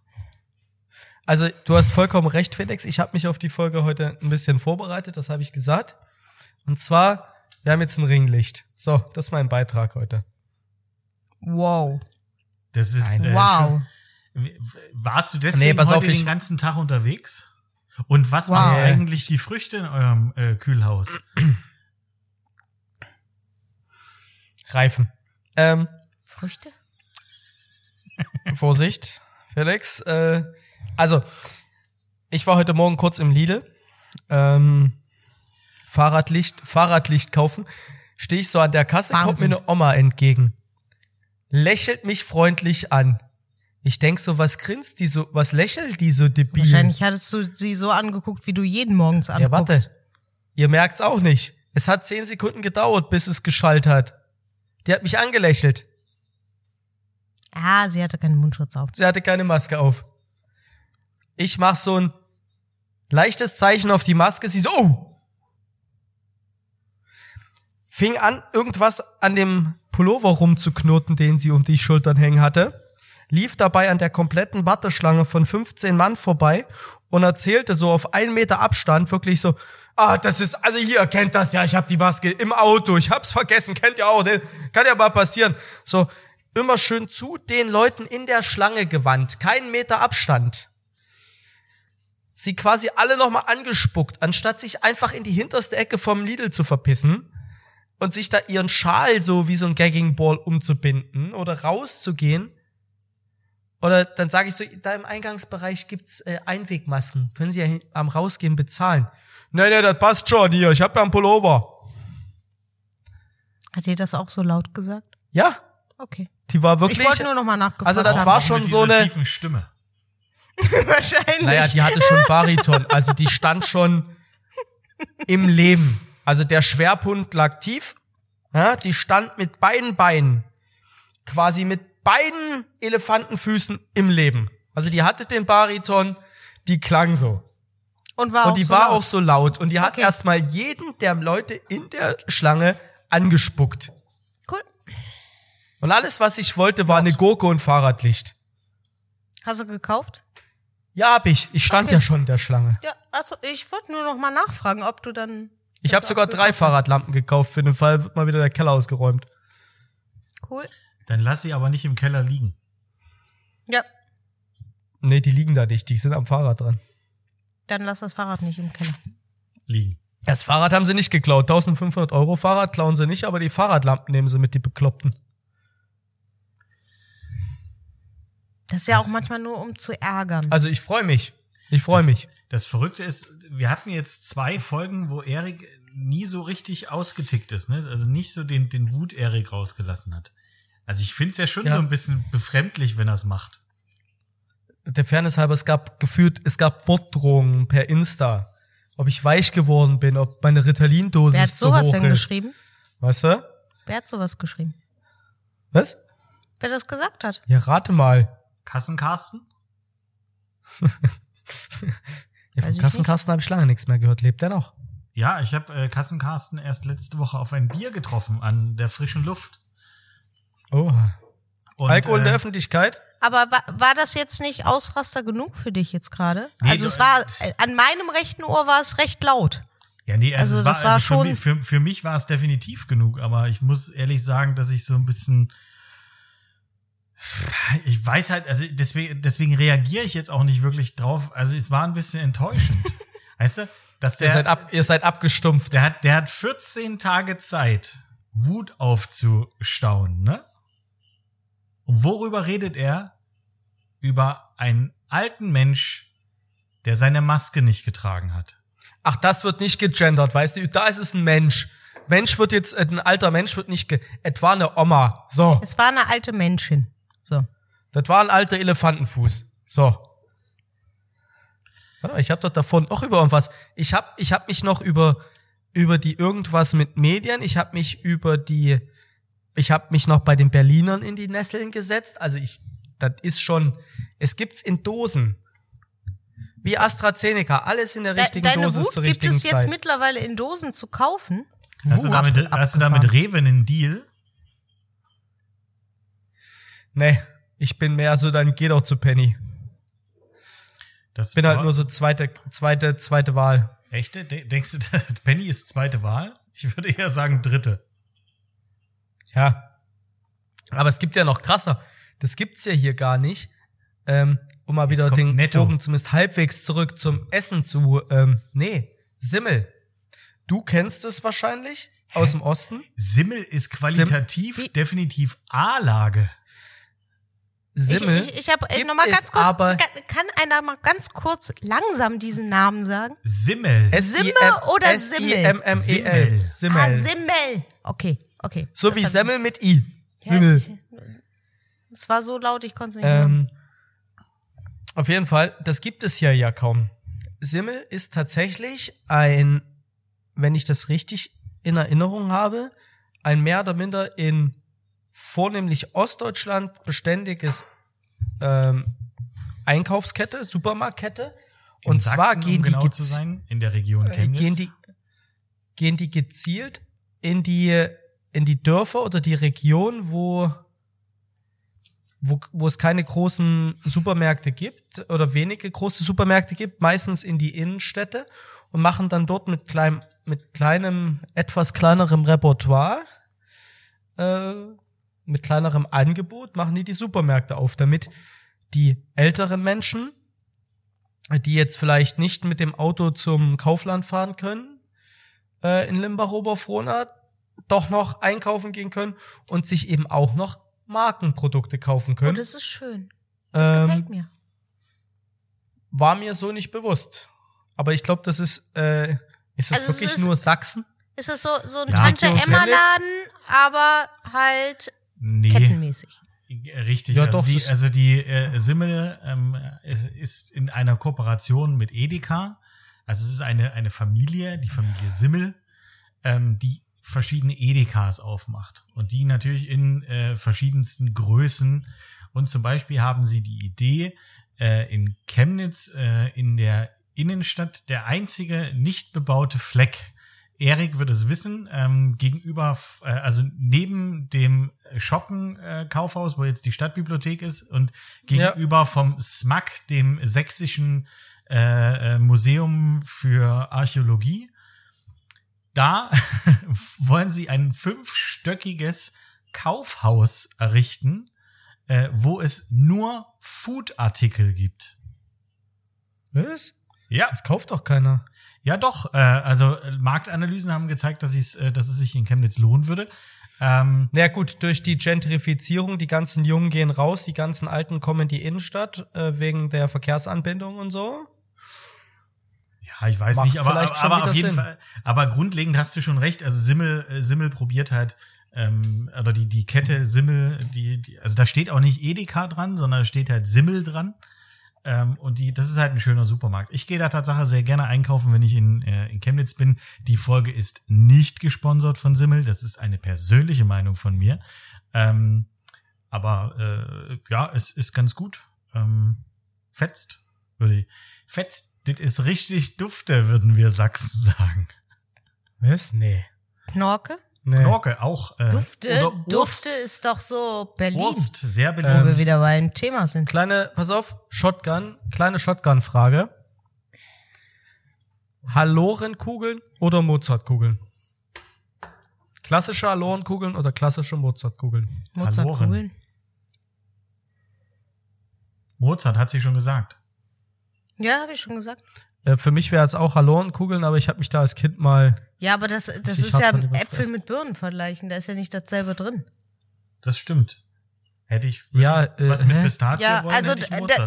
Also du hast vollkommen recht, Felix. Ich habe mich auf die Folge heute ein bisschen vorbereitet, das habe ich gesagt. Und zwar, wir haben jetzt ein Ringlicht. So, das ist mein Beitrag heute. Wow. Das ist äh, Wow. warst du deswegen Nee, pass heute auf, den ganzen Tag unterwegs? Und was Wow. machen eigentlich die Früchte in eurem äh, Kühlhaus? Reifen. Ähm, Früchte? Vorsicht, Felix. Äh, also, ich war heute Morgen kurz im Lidl. Ähm, Fahrradlicht, Fahrradlicht kaufen. Stehe ich so an der Kasse, kommt mir Wahnsinn. eine Oma entgegen. Lächelt mich freundlich an. Ich denk so, was grinst die so, was lächelt die so debil? Wahrscheinlich hattest du sie so angeguckt, wie du jeden morgens anguckst. Ja, warte. Ihr merkt's auch nicht. Es hat zehn Sekunden gedauert, bis es geschallt hat. Die hat mich angelächelt. Ah, sie hatte keinen Mundschutz auf. Sie hatte keine Maske auf. Ich mach so ein leichtes Zeichen auf die Maske. Sie so, oh! Fing an, irgendwas an dem Pullover rumzuknoten, den sie um die Schultern hängen hatte. Lief dabei an der kompletten Warteschlange von 15 Mann vorbei und erzählte so auf einen Meter Abstand wirklich so, ah, das ist, also hier, kennt das ja, ich hab die Maske im Auto, ich hab's vergessen, kennt ihr auch, ne? kann ja mal passieren. So, immer schön zu den Leuten in der Schlange gewandt, keinen Meter Abstand. Sie quasi alle nochmal angespuckt, anstatt sich einfach in die hinterste Ecke vom Lidl zu verpissen und sich da ihren Schal so wie so ein Gagging Ball umzubinden oder rauszugehen. Oder dann sage ich so, da im Eingangsbereich gibt's äh, Einwegmasken. Können Sie ja am Rausgehen bezahlen. Nee, nee, das passt schon hier. Ich hab ja einen Pullover. Hat ihr das auch so laut gesagt? Ja, Okay. die war wirklich. Ich wollte nur noch mal nachgefragt Also das haben. war schon mit so eine- tiefen Stimme. Wahrscheinlich. Naja, die hatte schon Bariton. Also die stand schon im Leben. Also der Schwerpunkt lag tief. Ja, die stand mit beiden Beinen, quasi mit beiden Elefantenfüßen im Leben. Also die hatte den Bariton, die klang so. und war Und auch die so war laut. auch so laut. Und die hat Okay. erstmal jeden der Leute in der Schlange angespuckt. Cool. Und alles, was ich wollte, war eine Gurke und Fahrradlicht. Hast du gekauft? Ja, hab ich. Ich stand Okay. ja schon in der Schlange. Ja, also ich wollte nur noch mal nachfragen, ob du dann. Ich habe sogar drei Fahrradlampen gekauft. Für den Fall wird mal wieder der Keller ausgeräumt. Cool. Dann lass sie aber nicht im Keller liegen. Ja, Nee, die liegen da nicht. Die sind am Fahrrad dran. dann lass das Fahrrad nicht im Keller. Liegen. Das Fahrrad haben sie nicht geklaut. 1500 Euro Fahrrad klauen sie nicht, aber die Fahrradlampen nehmen sie mit, die Bekloppten. Das ist ja auch manchmal nur, um zu ärgern. Also ich freue mich. Ich freue mich. Das Verrückte ist, wir hatten jetzt zwei Folgen, wo Erik nie so richtig ausgetickt ist, ne? Also nicht so den, den Wut Erik rausgelassen hat. Also ich find's ja schon Ja. so ein bisschen befremdlich, wenn er's macht. Der Fairness halber, es gab gefühlt, es gab Morddrohungen per Insta. Ob ich weich geworden bin, ob meine Wer hat Ritalin-Dosis zu sowas hoch denn ist. geschrieben? Weißt du? Wer hat sowas geschrieben? Was? Wer das gesagt hat? Ja, rate mal. Kassenkarsten? Ja, vom ich Kassenkasten habe ich lange nichts mehr gehört. Lebt der noch? Ja, ich habe äh, Kassenkarsten erst letzte Woche auf ein Bier getroffen an der frischen Luft. Oh. Und, Alkohol in der äh, Öffentlichkeit? Aber wa war das jetzt nicht Ausraster genug für dich jetzt gerade? Nee, also es war, äh, an meinem rechten Ohr war es recht laut. Ja, nee, also, Also es war, das war also für, schon- mich, für, für mich war es definitiv genug, aber ich muss ehrlich sagen, dass ich so ein bisschen ich weiß halt, also deswegen, deswegen reagiere ich jetzt auch nicht wirklich drauf. Also es war ein bisschen enttäuschend. weißt du, dass Ihr seid, der, ab, ihr seid abgestumpft. der hat, der hat 14 Tage Zeit, Wut aufzustauen, ne? Und worüber redet er? Über einen alten Mensch, der seine Maske nicht getragen hat. Ach, das wird nicht gegendert, weißt du? Da ist es ein Mensch. Mensch wird jetzt, äh, ein alter Mensch wird nicht ge etwa eine Oma. So. Es war eine alte Menschin. So. Das war ein alter Elefantenfuß. So. Warte mal, ich habe doch davon auch über irgendwas. Ich habe ich hab mich noch über über die irgendwas mit Medien. Ich habe mich über die ich habe mich noch bei den Berlinern in die Nesseln gesetzt. Also ich das ist schon es gibt's in Dosen. Wie AstraZeneca, alles in der De richtigen deine Dosis Wut zur gibt richtigen es jetzt Zeit. mittlerweile in Dosen zu kaufen. Hast du, Wut damit, hast du da mit abgefahren. Rewe einen Deal? Nee, ich bin mehr so, dann geh doch zu Penny. Das Bin halt nur so zweite, zweite, zweite Wahl. Echte? De denkst du, Penny ist zweite Wahl? Ich würde eher sagen dritte. Ja. Aber es gibt ja noch krasser. Das gibt's ja hier gar nicht. Ähm, um mal wieder den Netto. Bogen zumindest halbwegs zurück zum Essen zu, ähm, nee, Simmel. Du kennst es wahrscheinlich aus dem Osten. Simmel ist qualitativ Wie- definitiv A-Lage. Simmel. Ich, ich, ich habe gibt noch mal ganz kurz, kann, einer mal ganz kurz langsam diesen Namen sagen? Simmel. Simme oder Simmel? S-I-M-M-E-L. Simmel. Simmel. Ah, Simmel. Okay, okay. so wie Semmel mit I. Simmel. Es war so laut, ich konnte es nicht hören. Ähm, auf jeden Fall, das gibt es hier ja kaum. Simmel ist tatsächlich ein, wenn ich das richtig in Erinnerung habe, ein mehr oder minder in vornehmlich Ostdeutschland beständiges ähm, Einkaufskette, Supermarktkette. In Und zwar Sachsen, gehen um die genau gez- zu sein, in der Region äh, Chemnitz. gehen die gehen die gezielt in die in die Dörfer oder die Region, wo wo, wo es keine großen Supermärkte gibt oder wenige große Supermärkte gibt, meistens in die Innenstädte und machen dann dort mit kleinem mit kleinem etwas kleinerem Repertoire äh, mit kleinerem Angebot machen die die Supermärkte auf, damit die älteren Menschen die jetzt vielleicht nicht mit dem Auto zum Kaufland fahren können, äh, in Limbach-Oberfrohna, doch noch einkaufen gehen können und sich eben auch noch Markenprodukte kaufen Oh, können. das ist schön. Das Ähm, gefällt mir. War mir so nicht bewusst. Aber ich glaube, das ist, äh, ist das Also es wirklich ist- nur Sachsen? Ist das so, so ein Ja, Tante Chemnitz. Emma Laden, aber halt nee, kettenmäßig. richtig. Ja, also, doch, die, also die äh, Simmel ähm, ist in einer Kooperation mit Edeka. Also es ist eine, eine Familie, die Familie Simmel, ähm, die verschiedene Edekas aufmacht. Und die natürlich in äh, verschiedensten Größen. Und zum Beispiel haben sie die Idee, äh, in Chemnitz äh, in der Innenstadt der einzige nicht bebaute Fleck. Erik wird es wissen, ähm, gegenüber, äh, also neben dem Schocken-Kaufhaus, wo jetzt die Stadtbibliothek ist, und gegenüber vom SMAC, dem sächsischen äh, äh, Museum für Archäologie. Da wollen sie ein fünfstöckiges Kaufhaus errichten, äh, wo es nur Food-Artikel gibt. Was? Ja, Das kauft doch keiner. Ja doch. Äh, also äh, Marktanalysen haben gezeigt, dass, es, äh, dass es sich in Chemnitz lohnen würde. Ähm, Na ja, gut, durch die Gentrifizierung, die ganzen Jungen gehen raus, die ganzen Alten kommen in die Innenstadt, äh, wegen der Verkehrsanbindung und so. Ja, ich weiß Macht nicht, aber, aber, aber auf jeden Sinn. Fall. Aber grundlegend hast du schon recht. Also Simmel, äh, Simmel probiert halt, ähm, oder die, die Kette Simmel, die, die, also da steht auch nicht Edeka dran, sondern da steht halt Simmel dran. Ähm, und die, das ist halt ein schöner Supermarkt. Ich gehe da Tatsache sehr gerne einkaufen, wenn ich in, äh, in Chemnitz bin. Die Folge ist nicht gesponsert von Simmel. Das ist eine persönliche Meinung von mir. Ähm, aber äh, ja, es ist ganz gut. Ähm, fetzt, würde ich. Fetzt, das ist richtig dufte, würden wir Sachsen sagen. Was? Nee. Knorke? Nee. Knorke auch. Äh, Dufte? Dufte ist doch so Berlin. Wurst, sehr Wo beliebt. wir wieder beim Thema sind. Kleine, pass auf, Shotgun, kleine Shotgun-Frage. Halorenkugeln oder Mozartkugeln? Klassische Halorenkugeln oder klassische Mozartkugeln? Mozartkugeln. Mozart hat sie schon gesagt. Ja, habe ich schon gesagt. Äh, für mich wäre es auch Halorenkugeln, aber ich habe mich da als Kind mal. Ja, aber das, das ist ja. Äpfel mit Birnen vergleichen. Da ist ja nicht dasselbe drin. Das stimmt. Hätte ich Ja, ich was äh, mit? Pistazie Ja, wollen, also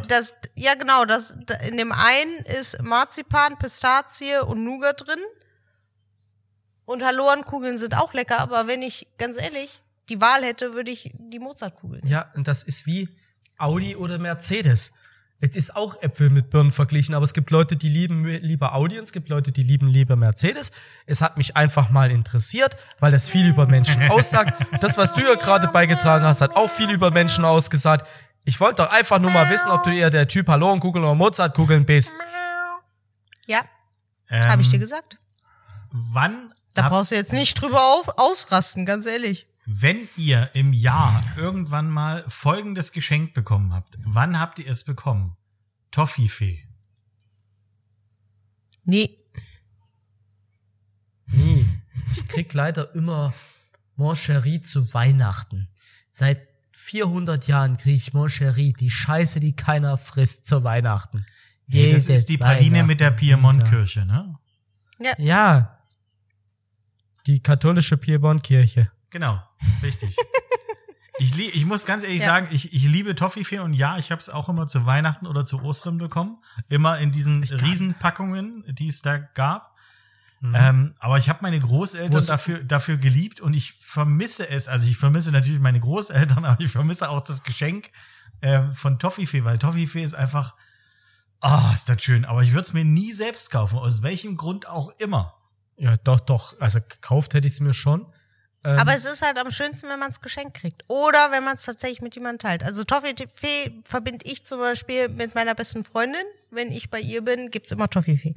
das, ja genau, das in dem einen ist Marzipan, Pistazie und Nougat drin. Und Halorenkugeln sind auch lecker, aber wenn ich ganz ehrlich die Wahl hätte, würde ich die Mozartkugeln. Ja, und das ist wie Audi oder Mercedes. Es ist auch Äpfel mit Birnen verglichen, aber es gibt Leute, die lieben lieber Audi und es gibt Leute, die lieben lieber Mercedes. Es hat mich einfach mal interessiert, weil das viel über Menschen aussagt. Das, was du ja gerade beigetragen hast, hat auch viel über Menschen ausgesagt. Ich wollte doch einfach nur mal wissen, ob du eher der Typ Halorenkugeln oder Mozartkugeln bist. Ja, ähm, habe ich dir gesagt. Wann, Da brauchst du jetzt nicht drüber auf, ausrasten, ganz ehrlich. Wenn ihr im Jahr irgendwann mal folgendes Geschenk bekommen habt, wann habt ihr es bekommen? Toffifee. Nee. Nie. Ich krieg leider immer Moncherie zu Weihnachten. Seit 400 Jahren kriege ich Moncherie, die Scheiße, die keiner frisst zu Weihnachten. Nee, das ist die Praline mit der. Piemont-Kirche, ne? Ja. Die katholische Piemont-Kirche. Genau, richtig. ich, lie- ich muss ganz ehrlich Ja. sagen, ich, ich liebe Toffifee und ja, ich habe es auch immer zu Weihnachten oder zu Ostern bekommen. Immer in diesen Riesenpackungen, die es da gab. Ähm, aber ich habe meine Großeltern dafür, dafür geliebt und ich vermisse es. Also ich vermisse natürlich meine Großeltern, aber ich vermisse auch das Geschenk ähm, von Toffifee, weil Toffifee ist einfach, ah, ist das schön. Aber ich würde es mir nie selbst kaufen, aus welchem Grund auch immer. Ja, doch, doch. Also gekauft hätte ich es mir schon. Ähm, Aber es ist halt am schönsten, wenn man es geschenkt kriegt. Oder wenn man es tatsächlich mit jemandem teilt. Also Toffifee verbinde ich zum Beispiel mit meiner besten Freundin. Wenn ich bei ihr bin, gibt's immer Toffifee.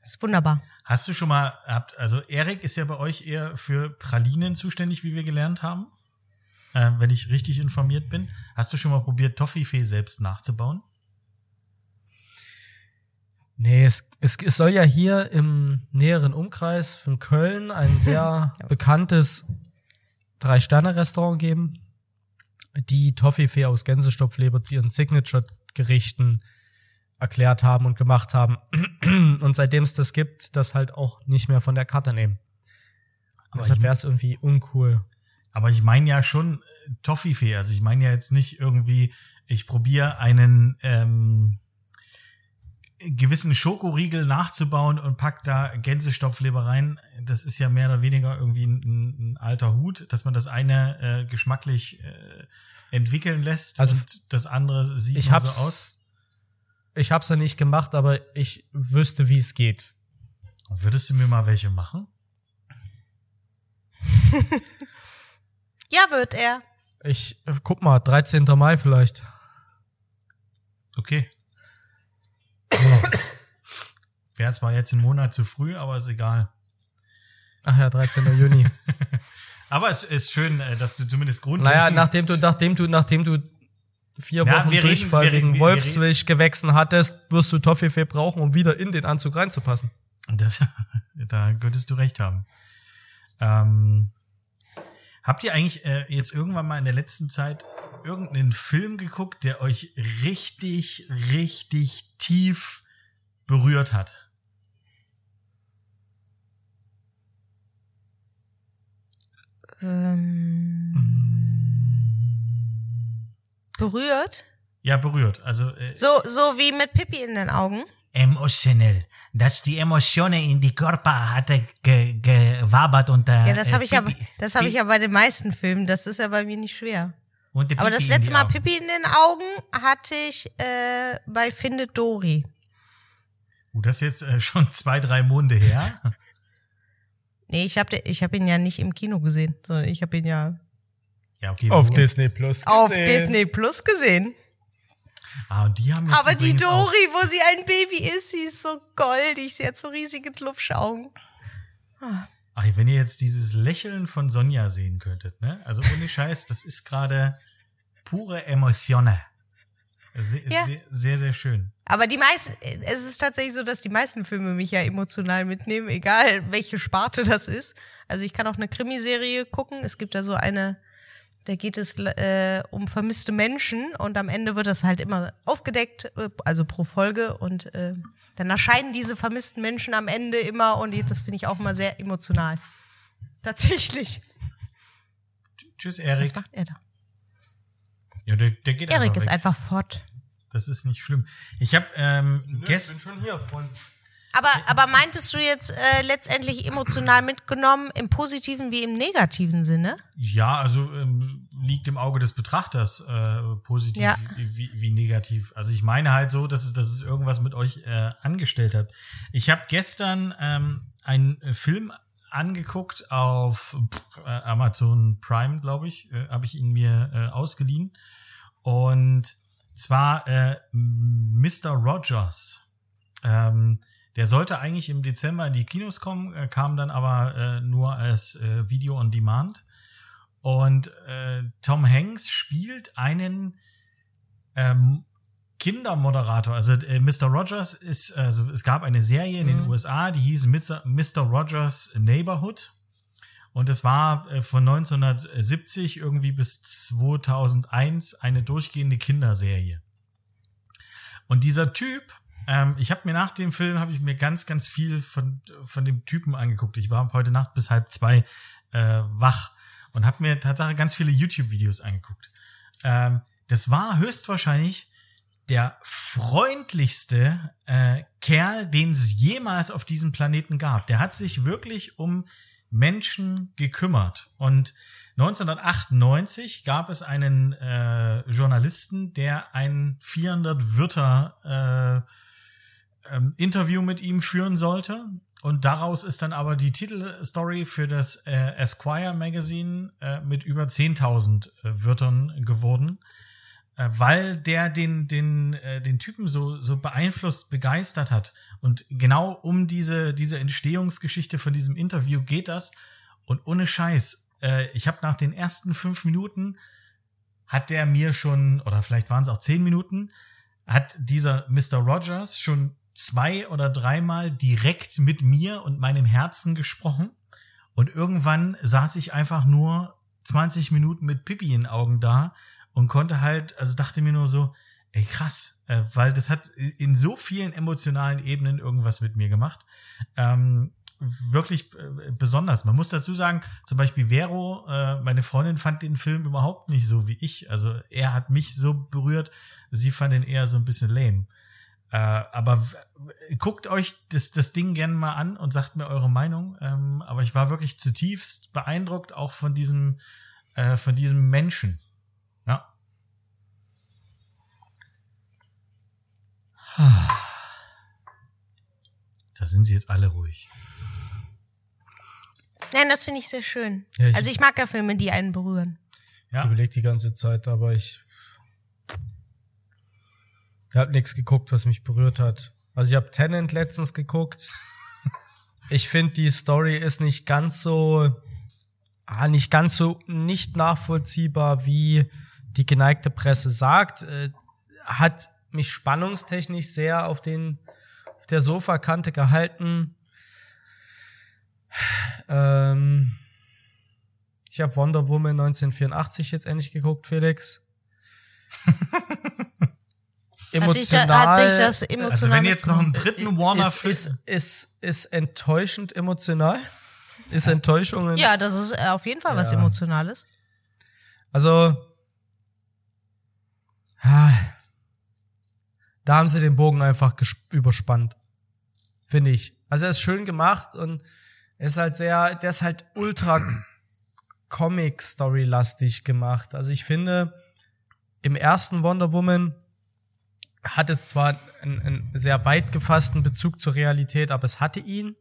Das ist wunderbar. Hast du schon mal, habt, also Erik ist ja bei euch eher für Pralinen zuständig, wie wir gelernt haben, äh, wenn ich richtig informiert bin. Hast du schon mal probiert, Toffifee selbst nachzubauen? Nee, es, es, es soll ja hier im näheren Umkreis von Köln ein sehr bekanntes Drei-Sterne-Restaurant geben, die Toffifee aus Gänsestopfleber zu ihren Signature-Gerichten erklärt haben und gemacht haben. Und seitdem es das gibt, das halt auch nicht mehr von der Karte nehmen. Aber Deshalb wäre es irgendwie uncool. Aber ich meine ja schon äh, Toffifee. Also ich meine ja jetzt nicht irgendwie, ich probiere einen ähm, gewissen Schokoriegel nachzubauen und pack da Gänsestopfleber rein. Das ist ja mehr oder weniger irgendwie ein, ein, alter Hut, dass man das eine äh, geschmacklich äh, entwickeln lässt Also und das andere sieht Ich hab's, so aus. ich hab's ja nicht gemacht, aber ich wüsste, wie es geht. Würdest du mir mal welche machen? Ja, wird er. Ich, äh, guck mal, 13. Mai vielleicht. Okay. Wäre zwar jetzt ein Monat zu früh, aber ist egal. Ach ja, 13. Juni. Aber es ist schön, äh, dass du zumindest grundlegend. Naja, nachdem du, nachdem du, nachdem du vier Ja, Wochen Durchfall reden- wegen wir- Wolfswilchgewächsen hattest, wirst du Toffifee brauchen, um wieder in den Anzug reinzupassen. Das, da könntest du recht haben. Ähm, habt ihr eigentlich äh, jetzt irgendwann mal in der letzten Zeit irgendeinen Film geguckt, der euch richtig, richtig tief berührt hat? Ähm, berührt. Ja, berührt. Also äh, So, so wie mit Pippi in den Augen. emotionell, dass die Emotionen in die Körper hatte ge gewabert und äh, Ja, das äh, habe ich ja, Pipi- das habe ich ja bei den meisten Filmen. Das ist ja bei mir nicht schwer. Aber das letzte Mal Augen. Pippi in den Augen hatte ich äh, bei Findet Dory. Uh, das ist jetzt äh, schon zwei, drei Monate her. Nee, ich habe ich hab ihn ja nicht im Kino gesehen, sondern ich habe ihn ja ja, okay. Auf Disney Plus. auf gesehen. Disney Plus gesehen. Ah, und die haben jetzt Aber die Dory, wo sie ein Baby ist, sie ist so goldig, sie hat so riesige Glubschaugen. Ach, wenn ihr jetzt dieses Lächeln von Sonja sehen könntet, ne? Also ohne Scheiß, das ist gerade pure Emotionen. Sehr, Ja. sehr, sehr, sehr schön. Aber die meisten, es ist tatsächlich so, dass die meisten Filme mich ja emotional mitnehmen, egal welche Sparte das ist. Also ich kann auch eine Krimiserie gucken. Es gibt da so eine, da geht es äh, um vermisste Menschen und am Ende wird das halt immer aufgedeckt, äh, also pro Folge und äh, dann erscheinen diese vermissten Menschen am Ende immer und das finde ich auch immer sehr emotional. Tatsächlich. Tschüss, Was Erik. macht er da? Ja, der, der geht Erik einfach ist weg. einfach fort. Das ist nicht schlimm. Ich habe ähm, gest schon hier, Freund. Aber, aber meintest du jetzt äh, letztendlich emotional mitgenommen im positiven wie im negativen Sinne? ja, also ähm, liegt im Auge des Betrachters äh, positiv Ja. wie, wie negativ. Also ich meine halt so, dass es, dass es irgendwas mit euch äh, angestellt hat. Ich habe gestern ähm, einen äh, Film angeguckt auf pff, äh, Amazon Prime, glaube ich, äh, habe ich ihn mir äh, ausgeliehen und zwar äh, Mr. Rogers. Ähm, der sollte eigentlich im Dezember in die Kinos kommen, äh, kam dann aber äh, nur als äh, Video on Demand. Und äh, Tom Hanks spielt einen ähm, Kindermoderator. Also äh, Mr. Rogers ist, also es gab eine Serie in den USA, die hieß Mr. Rogers Neighborhood. Und es war von 1970 irgendwie bis 2001 eine durchgehende Kinderserie. Und dieser Typ, ähm, ich habe mir nach dem Film habe ich mir ganz, ganz viel von von dem Typen angeguckt. Ich war heute Nacht bis halb zwei äh, wach und habe mir tatsächlich ganz viele YouTube-Videos angeguckt. Ähm, das war höchstwahrscheinlich der freundlichste äh, Kerl, den es jemals auf diesem Planeten gab. Der hat sich wirklich um Menschen gekümmert. Und 1998 gab es einen äh, Journalisten, der ein 400 Wörter äh, ähm, Interview mit ihm führen sollte. Und daraus ist dann aber die Titelstory für das äh, Esquire Magazine äh, mit über 10.000 äh, Wörtern geworden, äh, weil der den den äh, den Typen so so beeinflusst, begeistert hat. Und genau um diese diese Entstehungsgeschichte von diesem Interview geht das. Und ohne Scheiß, äh, ich habe nach den ersten fünf Minuten hat der mir schon oder vielleicht waren es auch zehn Minuten, hat dieser Mr. Rogers schon zwei oder dreimal direkt mit mir und meinem Herzen gesprochen. Und irgendwann saß ich einfach nur 20 Minuten mit Pippi in Augen da und konnte halt, also dachte mir nur so, ey krass, äh, weil das hat in so vielen emotionalen Ebenen irgendwas mit mir gemacht. Ähm, wirklich äh, besonders. Man muss dazu sagen, zum Beispiel Vero, äh, meine Freundin fand den Film überhaupt nicht so wie ich. Also er hat mich so berührt, sie fand ihn eher so ein bisschen lame. Äh, aber guckt euch das, das Ding gerne mal an und sagt mir eure Meinung. Ähm, aber ich war wirklich zutiefst beeindruckt auch von diesem, äh, von diesem Menschen. Ja. Da sind sie jetzt alle ruhig. Nein, das finde ich sehr schön. Ja, ich- also ich mag ja Filme, die einen berühren. Ich Ja. überlege die ganze Zeit, aber ich habe nichts geguckt, was mich berührt hat. Also ich habe Tenant letztens geguckt. Ich finde, die Story ist nicht ganz so, ah, nicht ganz so nicht nachvollziehbar, wie die geneigte Presse sagt. Äh, hat mich spannungstechnisch sehr auf den auf der Sofakante gehalten. Ähm, ich habe Wonder Woman 1984 jetzt endlich geguckt, Felix. Hat sich, hat sich das emotional Also wenn jetzt noch einen dritten Warner ist, ist, ist, ist enttäuschend emotional. Ist Enttäuschung. Ja, das ist äh, auf jeden Fall was Ja. Emotionales. Also, ah, da haben sie den Bogen einfach überspannt. Finde ich. Also er ist schön gemacht und er ist halt sehr, der ist halt ultra Comic-Story-lastig gemacht. Also ich finde, im ersten Wonder Woman hat es zwar einen, einen sehr weit gefassten Bezug zur Realität, aber es hatte ihn.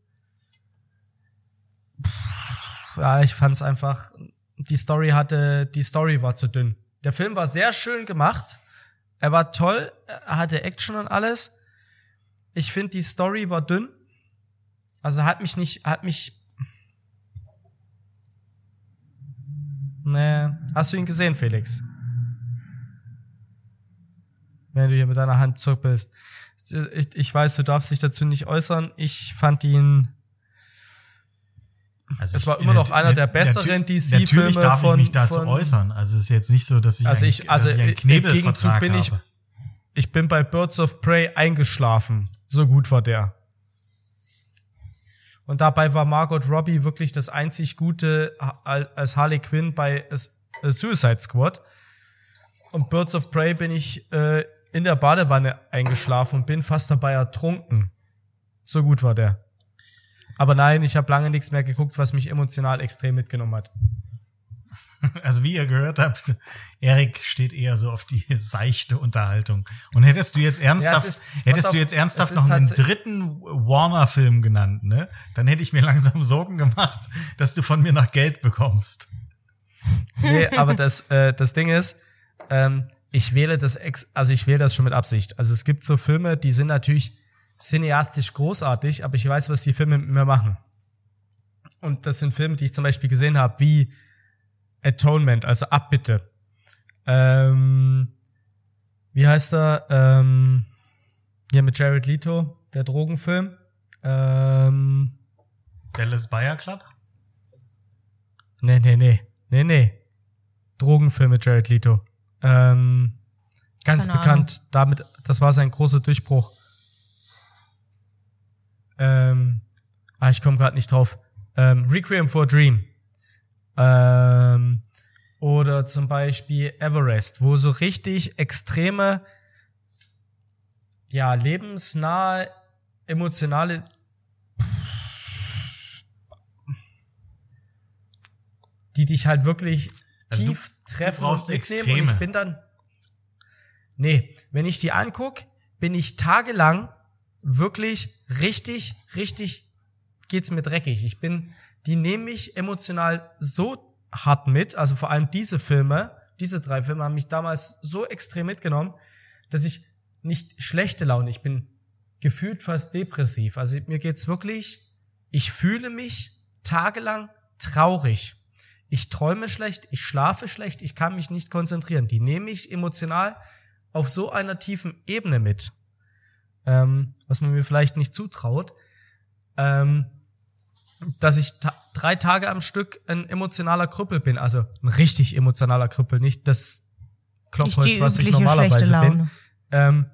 Puh, ja, ich fand es einfach, die Story hatte, die Story war zu dünn. Der Film war sehr schön gemacht. Er war toll, er hatte Action und alles. Ich finde, die Story war dünn. Also hat mich nicht, hat mich. Nee. Hast du ihn gesehen, Felix? Wenn du hier mit deiner Hand zuppelst. Ich, ich weiß, du darfst dich dazu nicht äußern. Ich fand ihn. Also Es ich- war immer noch einer der besseren DC-Filme Natürlich darf von- ich mich dazu von- äußern. Also es ist jetzt nicht so, dass ich, Also ich- also dass ich einen im Gegenzug bin ich- habe. Ich bin bei Birds of Prey eingeschlafen. So gut war der. Und dabei war Margot Robbie wirklich das einzig Gute al- als Harley Quinn bei Suicide Squad. Und Birds of Prey bin ich äh, in der Badewanne eingeschlafen und bin fast dabei ertrunken. So gut war der. Aber nein, ich habe lange nichts mehr geguckt, was mich emotional extrem mitgenommen hat. Also wie ihr gehört habt, Erik steht eher so auf die seichte Unterhaltung. Und hättest du jetzt ernsthaft, ist- pass hättest auf, du jetzt ernsthaft ist noch einen dritten Warner-Film genannt, ne? Dann hätte ich mir langsam Sorgen gemacht, dass du von mir noch Geld bekommst. Nee, aber das, äh, das Ding ist, ähm, ich wähle das ex also ich wähle das schon mit Absicht. Also es gibt so Filme, die sind natürlich cineastisch großartig, aber ich weiß, was die Filme mit mir machen. Und das sind Filme, die ich zum Beispiel gesehen habe, wie Atonement, also Abbitte. Ähm, wie heißt er? Ähm, hier mit Jared Leto, der Drogenfilm. Ähm, Dallas Buyer Club? Nee, nee, nee. Nee, nee. Drogenfilm mit Jared Leto. Ähm, ganz Keine bekannt. Damit, das war sein großer Durchbruch. Ähm, ah, ich komme gerade nicht drauf. Ähm, Requiem for a Dream. Ähm, oder zum Beispiel Everest, wo so richtig extreme, ja, lebensnahe, emotionale die dich halt wirklich Also du- tief treffen du und mitnehmen. Und ich bin dann. Nee, wenn ich die anguck, bin ich tagelang wirklich richtig, richtig geht's mir dreckig. Ich bin, die nehmen mich emotional so hart mit, also vor allem diese Filme, diese drei Filme haben mich damals so extrem mitgenommen, dass ich nicht schlechte Laune, ich bin gefühlt fast depressiv. Also mir geht's wirklich, ich fühle mich tagelang traurig. Ich träume schlecht, ich schlafe schlecht, ich kann mich nicht konzentrieren. Die nehme ich emotional auf so einer tiefen Ebene mit, ähm, was man mir vielleicht nicht zutraut, ähm, dass ich ta drei Tage am Stück ein emotionaler Krüppel bin. Also ein richtig emotionaler Krüppel, nicht das Klopfholz, was ich normalerweise bin. Ähm,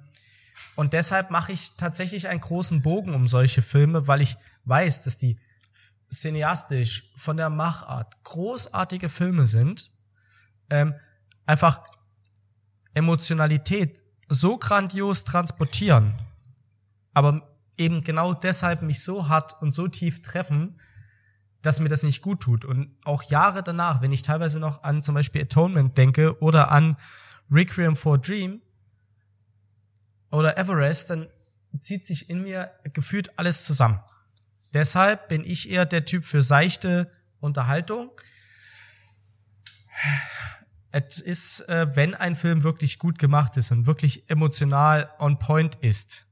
und deshalb mache ich tatsächlich einen großen Bogen um solche Filme, weil ich weiß, dass die cineastisch von der Machart großartige Filme sind. Ähm, einfach Emotionalität so grandios transportieren, aber eben genau deshalb mich so hart und so tief treffen, dass mir das nicht gut tut. Und auch Jahre danach, wenn ich teilweise noch an zum Beispiel Atonement denke oder an Requiem for a Dream oder Everest, dann zieht sich in mir gefühlt alles zusammen. Deshalb bin ich eher der Typ für seichte Unterhaltung. Es ist, äh, wenn ein Film wirklich gut gemacht ist und wirklich emotional on point ist,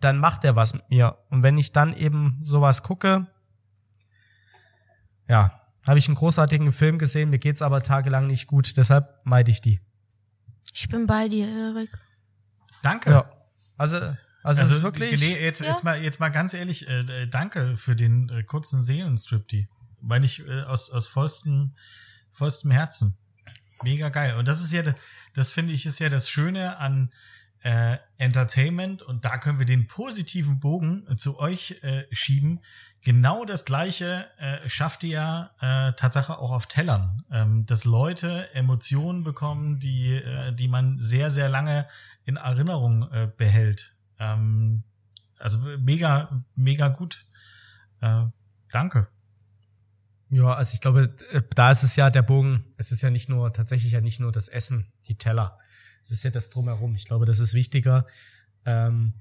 dann macht er was mit mir. Und wenn ich dann eben sowas gucke, ja, habe ich einen großartigen Film gesehen, mir geht's aber tagelang nicht gut, deshalb meide ich die. Ich bin bei dir, Erik. Danke. Ja. Also, also, es ist wirklich. Nee, jetzt, Ja. jetzt, mal, jetzt mal ganz ehrlich, äh, äh, danke für den äh, kurzen Seelenstrip, die. Meine ich äh, aus, aus vollstem, vollstem Herzen. Mega geil. Und das ist ja, das finde ich, ist ja das Schöne an äh, Entertainment und da können wir den positiven Bogen zu euch äh, schieben. Genau das gleiche äh, schafft ihr ja äh, Tatsache auch auf Tellern, ähm, dass Leute Emotionen bekommen, die, äh, die man sehr, sehr lange in Erinnerung äh, behält. Ähm, also mega, mega gut. Äh, danke. Ja, also ich glaube, äh, da ist es ja der Bogen, es ist ja nicht nur, tatsächlich ja nicht nur das Essen, die Teller. Es ist ja das Drumherum. Ich glaube, das ist wichtiger, ähm,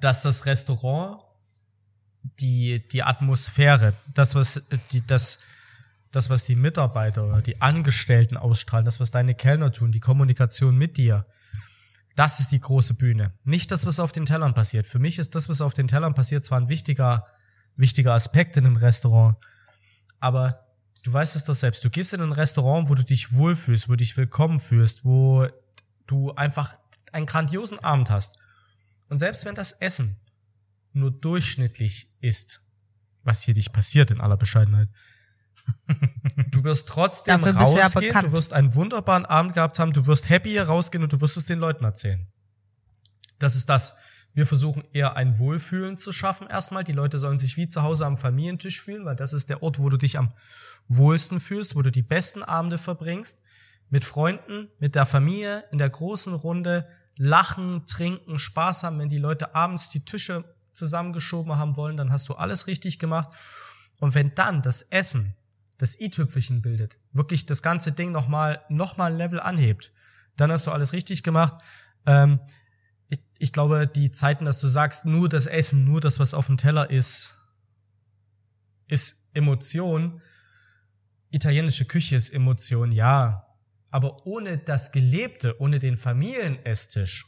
dass das Restaurant die, die Atmosphäre, das, was, äh, die, das, das, was die Mitarbeiter oder die Angestellten ausstrahlen, das, was deine Kellner tun, die Kommunikation mit dir, das ist die große Bühne. Nicht das, was auf den Tellern passiert. Für mich ist das, was auf den Tellern passiert, zwar ein wichtiger, wichtiger Aspekt in einem Restaurant, aber du weißt es doch selbst, du gehst in ein Restaurant, wo du dich wohlfühlst, wo du dich willkommen fühlst, wo du einfach einen grandiosen Abend hast. Und selbst wenn das Essen nur durchschnittlich ist, was hier dich passiert in aller Bescheidenheit, du wirst trotzdem Dafür ja rausgehen, bekannt. du wirst einen wunderbaren Abend gehabt haben, du wirst happy hier rausgehen und du wirst es den Leuten erzählen. Das ist das. Wir versuchen eher ein Wohlfühlen zu schaffen erstmal. Die Leute sollen sich wie zu Hause am Familientisch fühlen, weil das ist der Ort, wo du dich am wohlsten fühlst, wo du die besten Abende verbringst. Mit Freunden, mit der Familie, in der großen Runde, lachen, trinken, Spaß haben. Wenn die Leute abends die Tische zusammengeschoben haben wollen, dann hast du alles richtig gemacht. Und wenn dann das Essen das i-Tüpfelchen bildet, wirklich das ganze Ding nochmal noch mal ein Level anhebt, dann hast du alles richtig gemacht. Ähm, ich, ich glaube, die Zeiten, dass du sagst, nur das Essen, nur das, was auf dem Teller ist, ist Emotion. Italienische Küche ist Emotion, ja. Aber ohne das Gelebte, ohne den Familienesstisch,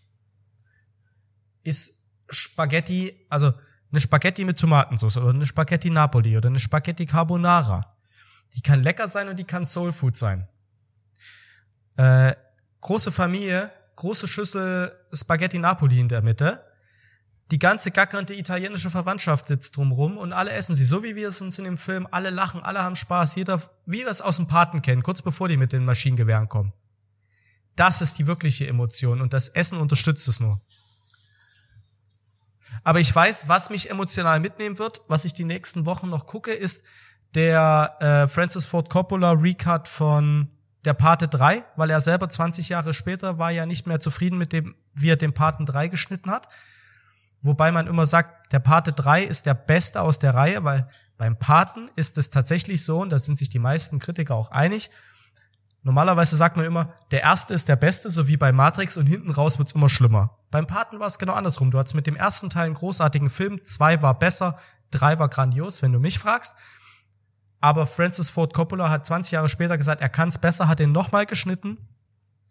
ist Spaghetti, also eine Spaghetti mit Tomatensauce oder eine Spaghetti Napoli oder eine Spaghetti Carbonara. Die kann lecker sein und die kann Soul Food sein. Äh, große Familie, große Schüssel Spaghetti Napoli in der Mitte. Die ganze gackernde italienische Verwandtschaft sitzt drumrum und alle essen sie, so wie wir es uns in dem Film, alle lachen, alle haben Spaß, jeder, wie wir es aus dem Paten kennen, kurz bevor die mit den Maschinengewehren kommen. Das ist die wirkliche Emotion und das Essen unterstützt es nur. Aber ich weiß, was mich emotional mitnehmen wird, was ich die nächsten Wochen noch gucke, ist der äh, Francis Ford Coppola Recut von der Pate 3, weil er selber 20 Jahre später war ja nicht mehr zufrieden mit dem, wie er den Paten 3 geschnitten hat. Wobei man immer sagt, der Pate 3 ist der beste aus der Reihe, weil beim Paten ist es tatsächlich so, und da sind sich die meisten Kritiker auch einig, Normalerweise sagt man immer, der erste ist der beste, so wie bei Matrix und hinten raus wird's immer schlimmer. Beim Paten war es genau andersrum. Du hattest mit dem ersten Teil einen großartigen Film, zwei war besser, drei war grandios, wenn du mich fragst. Aber Francis Ford Coppola hat 20 Jahre später gesagt, er kann's besser, hat den nochmal geschnitten.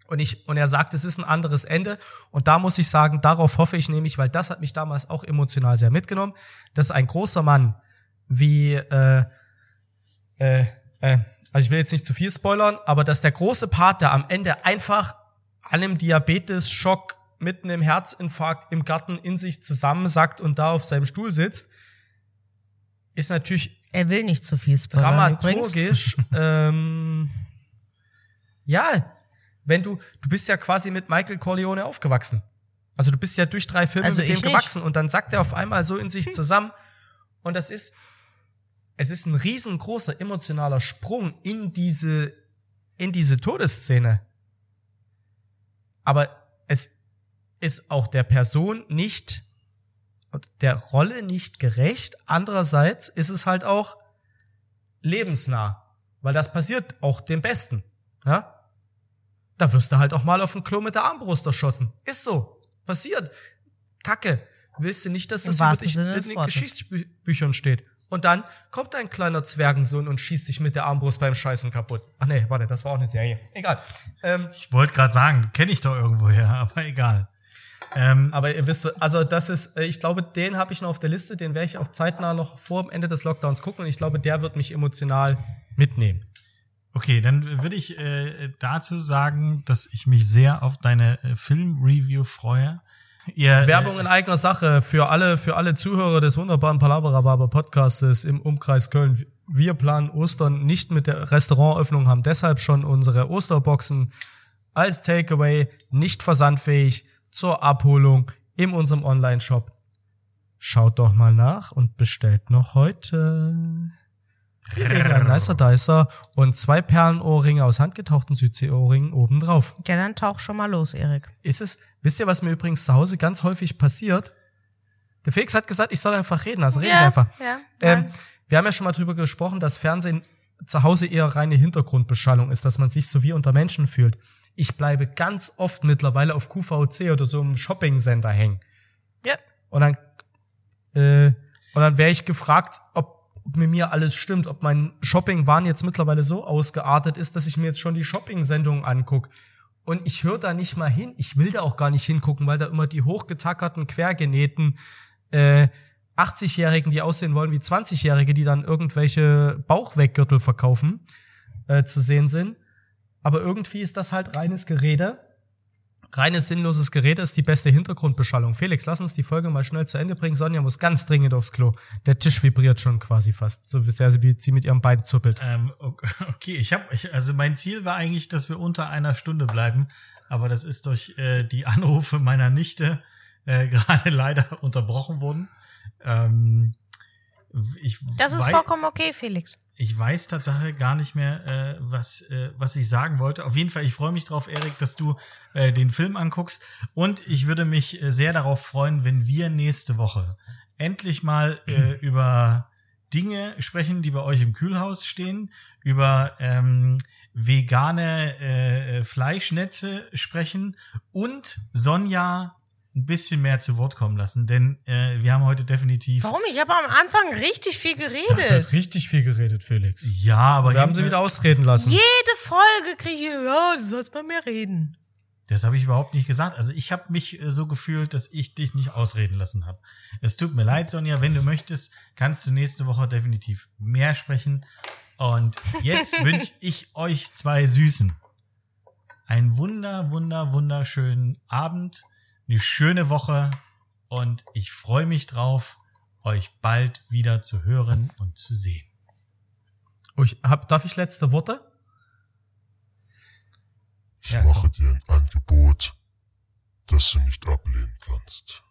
Und ich, und er sagt, es ist ein anderes Ende. Und da muss ich sagen, darauf hoffe ich nämlich, weil das hat mich damals auch emotional sehr mitgenommen, dass ein großer Mann wie, äh, äh, äh, also ich will jetzt nicht zu viel spoilern, aber dass der große Pater am Ende einfach an einem Diabetes-Schock mitten im Herzinfarkt im Garten in sich zusammensackt und da auf seinem Stuhl sitzt, ist natürlich Er will nicht zu viel spoilern dramaturgisch. ähm, ja, wenn du, du bist ja quasi mit Michael Corleone aufgewachsen. Also du bist ja durch drei Filme Also mit dem nicht. gewachsen und dann sackt er auf einmal so in sich zusammen und das ist, es ist ein riesengroßer emotionaler Sprung in diese, in diese Todesszene. Aber es ist auch der Person nicht, der Rolle nicht gerecht. Andererseits ist es halt auch lebensnah, weil das passiert auch dem Besten. Ja? Da wirst du halt auch mal auf den Klo mit der Armbrust erschossen. Ist so. Passiert. Kacke. Willst du nicht, dass das über dich in den Wortes. Geschichtsbüchern steht? Und dann kommt ein kleiner Zwergensohn und schießt dich mit der Armbrust beim Scheißen kaputt. Ach nee, warte, das war auch eine Serie. Egal. Ähm, Ich wollte gerade sagen, kenne ich doch irgendwoher, aber egal. Ähm, aber ihr wisst, also das ist, äh, ich glaube, den habe ich noch auf der Liste, den werde ich auch zeitnah noch vor dem Ende des Lockdowns gucken und ich glaube, der wird mich emotional mitnehmen. okay, dann würde ich äh, dazu sagen, dass ich mich sehr auf deine äh, Film-Review freue. Ihr, Werbung in eigener Sache für alle, für alle Zuhörer des wunderbaren Palaverababa Podcastes im Umkreis Köln. Wir planen Ostern nicht mit der Restaurantöffnung, haben deshalb schon unsere Osterboxen als Takeaway nicht versandfähig zur Abholung in unserem Online-Shop. Schaut doch mal nach und bestellt noch heute. Wir legen ein nicer Dicer und zwei Perlenohrringe aus handgetauchten Südsee-Ohrringen obendrauf. Ja, dann tauch schon mal los, Erik. Ist es, wisst ihr, was mir übrigens zu Hause ganz häufig passiert? Der Felix hat gesagt, ich soll einfach reden, also rede ich Ja, einfach. ja, ähm, wir haben ja schon mal drüber gesprochen, dass Fernsehen zu Hause eher reine Hintergrundbeschallung ist, dass man sich so wie unter Menschen fühlt. Ich bleibe ganz oft mittlerweile auf QVC oder so einem Shopping-Sender hängen. Ja. Und dann, äh, und dann wäre ich gefragt, ob mit mir alles stimmt, ob mein Shopping-Wahn jetzt mittlerweile so ausgeartet ist, dass ich mir jetzt schon die Shopping-Sendungen anguck. Und ich höre da nicht mal hin. Ich will da auch gar nicht hingucken, weil da immer die hochgetackerten, quergenähten äh, 80-Jährigen, die aussehen wollen wie 20-Jährige, die dann irgendwelche Bauchweggürtel verkaufen, äh, zu sehen sind. Aber irgendwie ist das halt reines Gerede. Reines sinnloses Gerede ist die beste Hintergrundbeschallung. Felix, lass uns die Folge mal schnell zu Ende bringen. Sonja muss ganz dringend aufs Klo. Der Tisch vibriert schon quasi fast, so sehr sie, mit ihrem Bein zuppelt. Ähm, okay, ich habe, also mein Ziel war eigentlich, dass wir unter einer Stunde bleiben, aber das ist durch äh, die Anrufe meiner Nichte äh, gerade leider unterbrochen worden. Ähm, ich das ist vollkommen okay, Felix. Ich weiß tatsächlich gar nicht mehr, äh, was, äh, was ich sagen wollte. Auf jeden Fall, ich freue mich drauf, Erik, dass du äh, den Film anguckst. Und ich würde mich äh, sehr darauf freuen, wenn wir nächste Woche endlich mal äh, über Dinge sprechen, die bei euch im Kühlhaus stehen, über ähm, vegane äh, Fleischnetze sprechen und Sonja ein bisschen mehr zu Wort kommen lassen, denn äh, wir haben heute definitiv. Warum? Ich habe am Anfang richtig viel geredet. richtig viel geredet, Felix. Ja, aber wir haben sie wieder ausreden lassen. Jede Folge kriege ich, ja, du sollst mal mehr reden. Das habe ich überhaupt nicht gesagt. Also ich habe mich äh, so gefühlt, dass ich dich nicht ausreden lassen habe. Es tut mir leid, Sonja. Wenn du möchtest, kannst du nächste Woche definitiv mehr sprechen. Und jetzt wünsche ich euch zwei Süßen einen wunder, wunder, wunderschönen Abend eine schöne Woche und ich freue mich drauf, euch bald wieder zu hören und zu sehen. Oh, ich hab, darf ich letzte Worte? Ich ja, mache dir ein Angebot, das du nicht ablehnen kannst.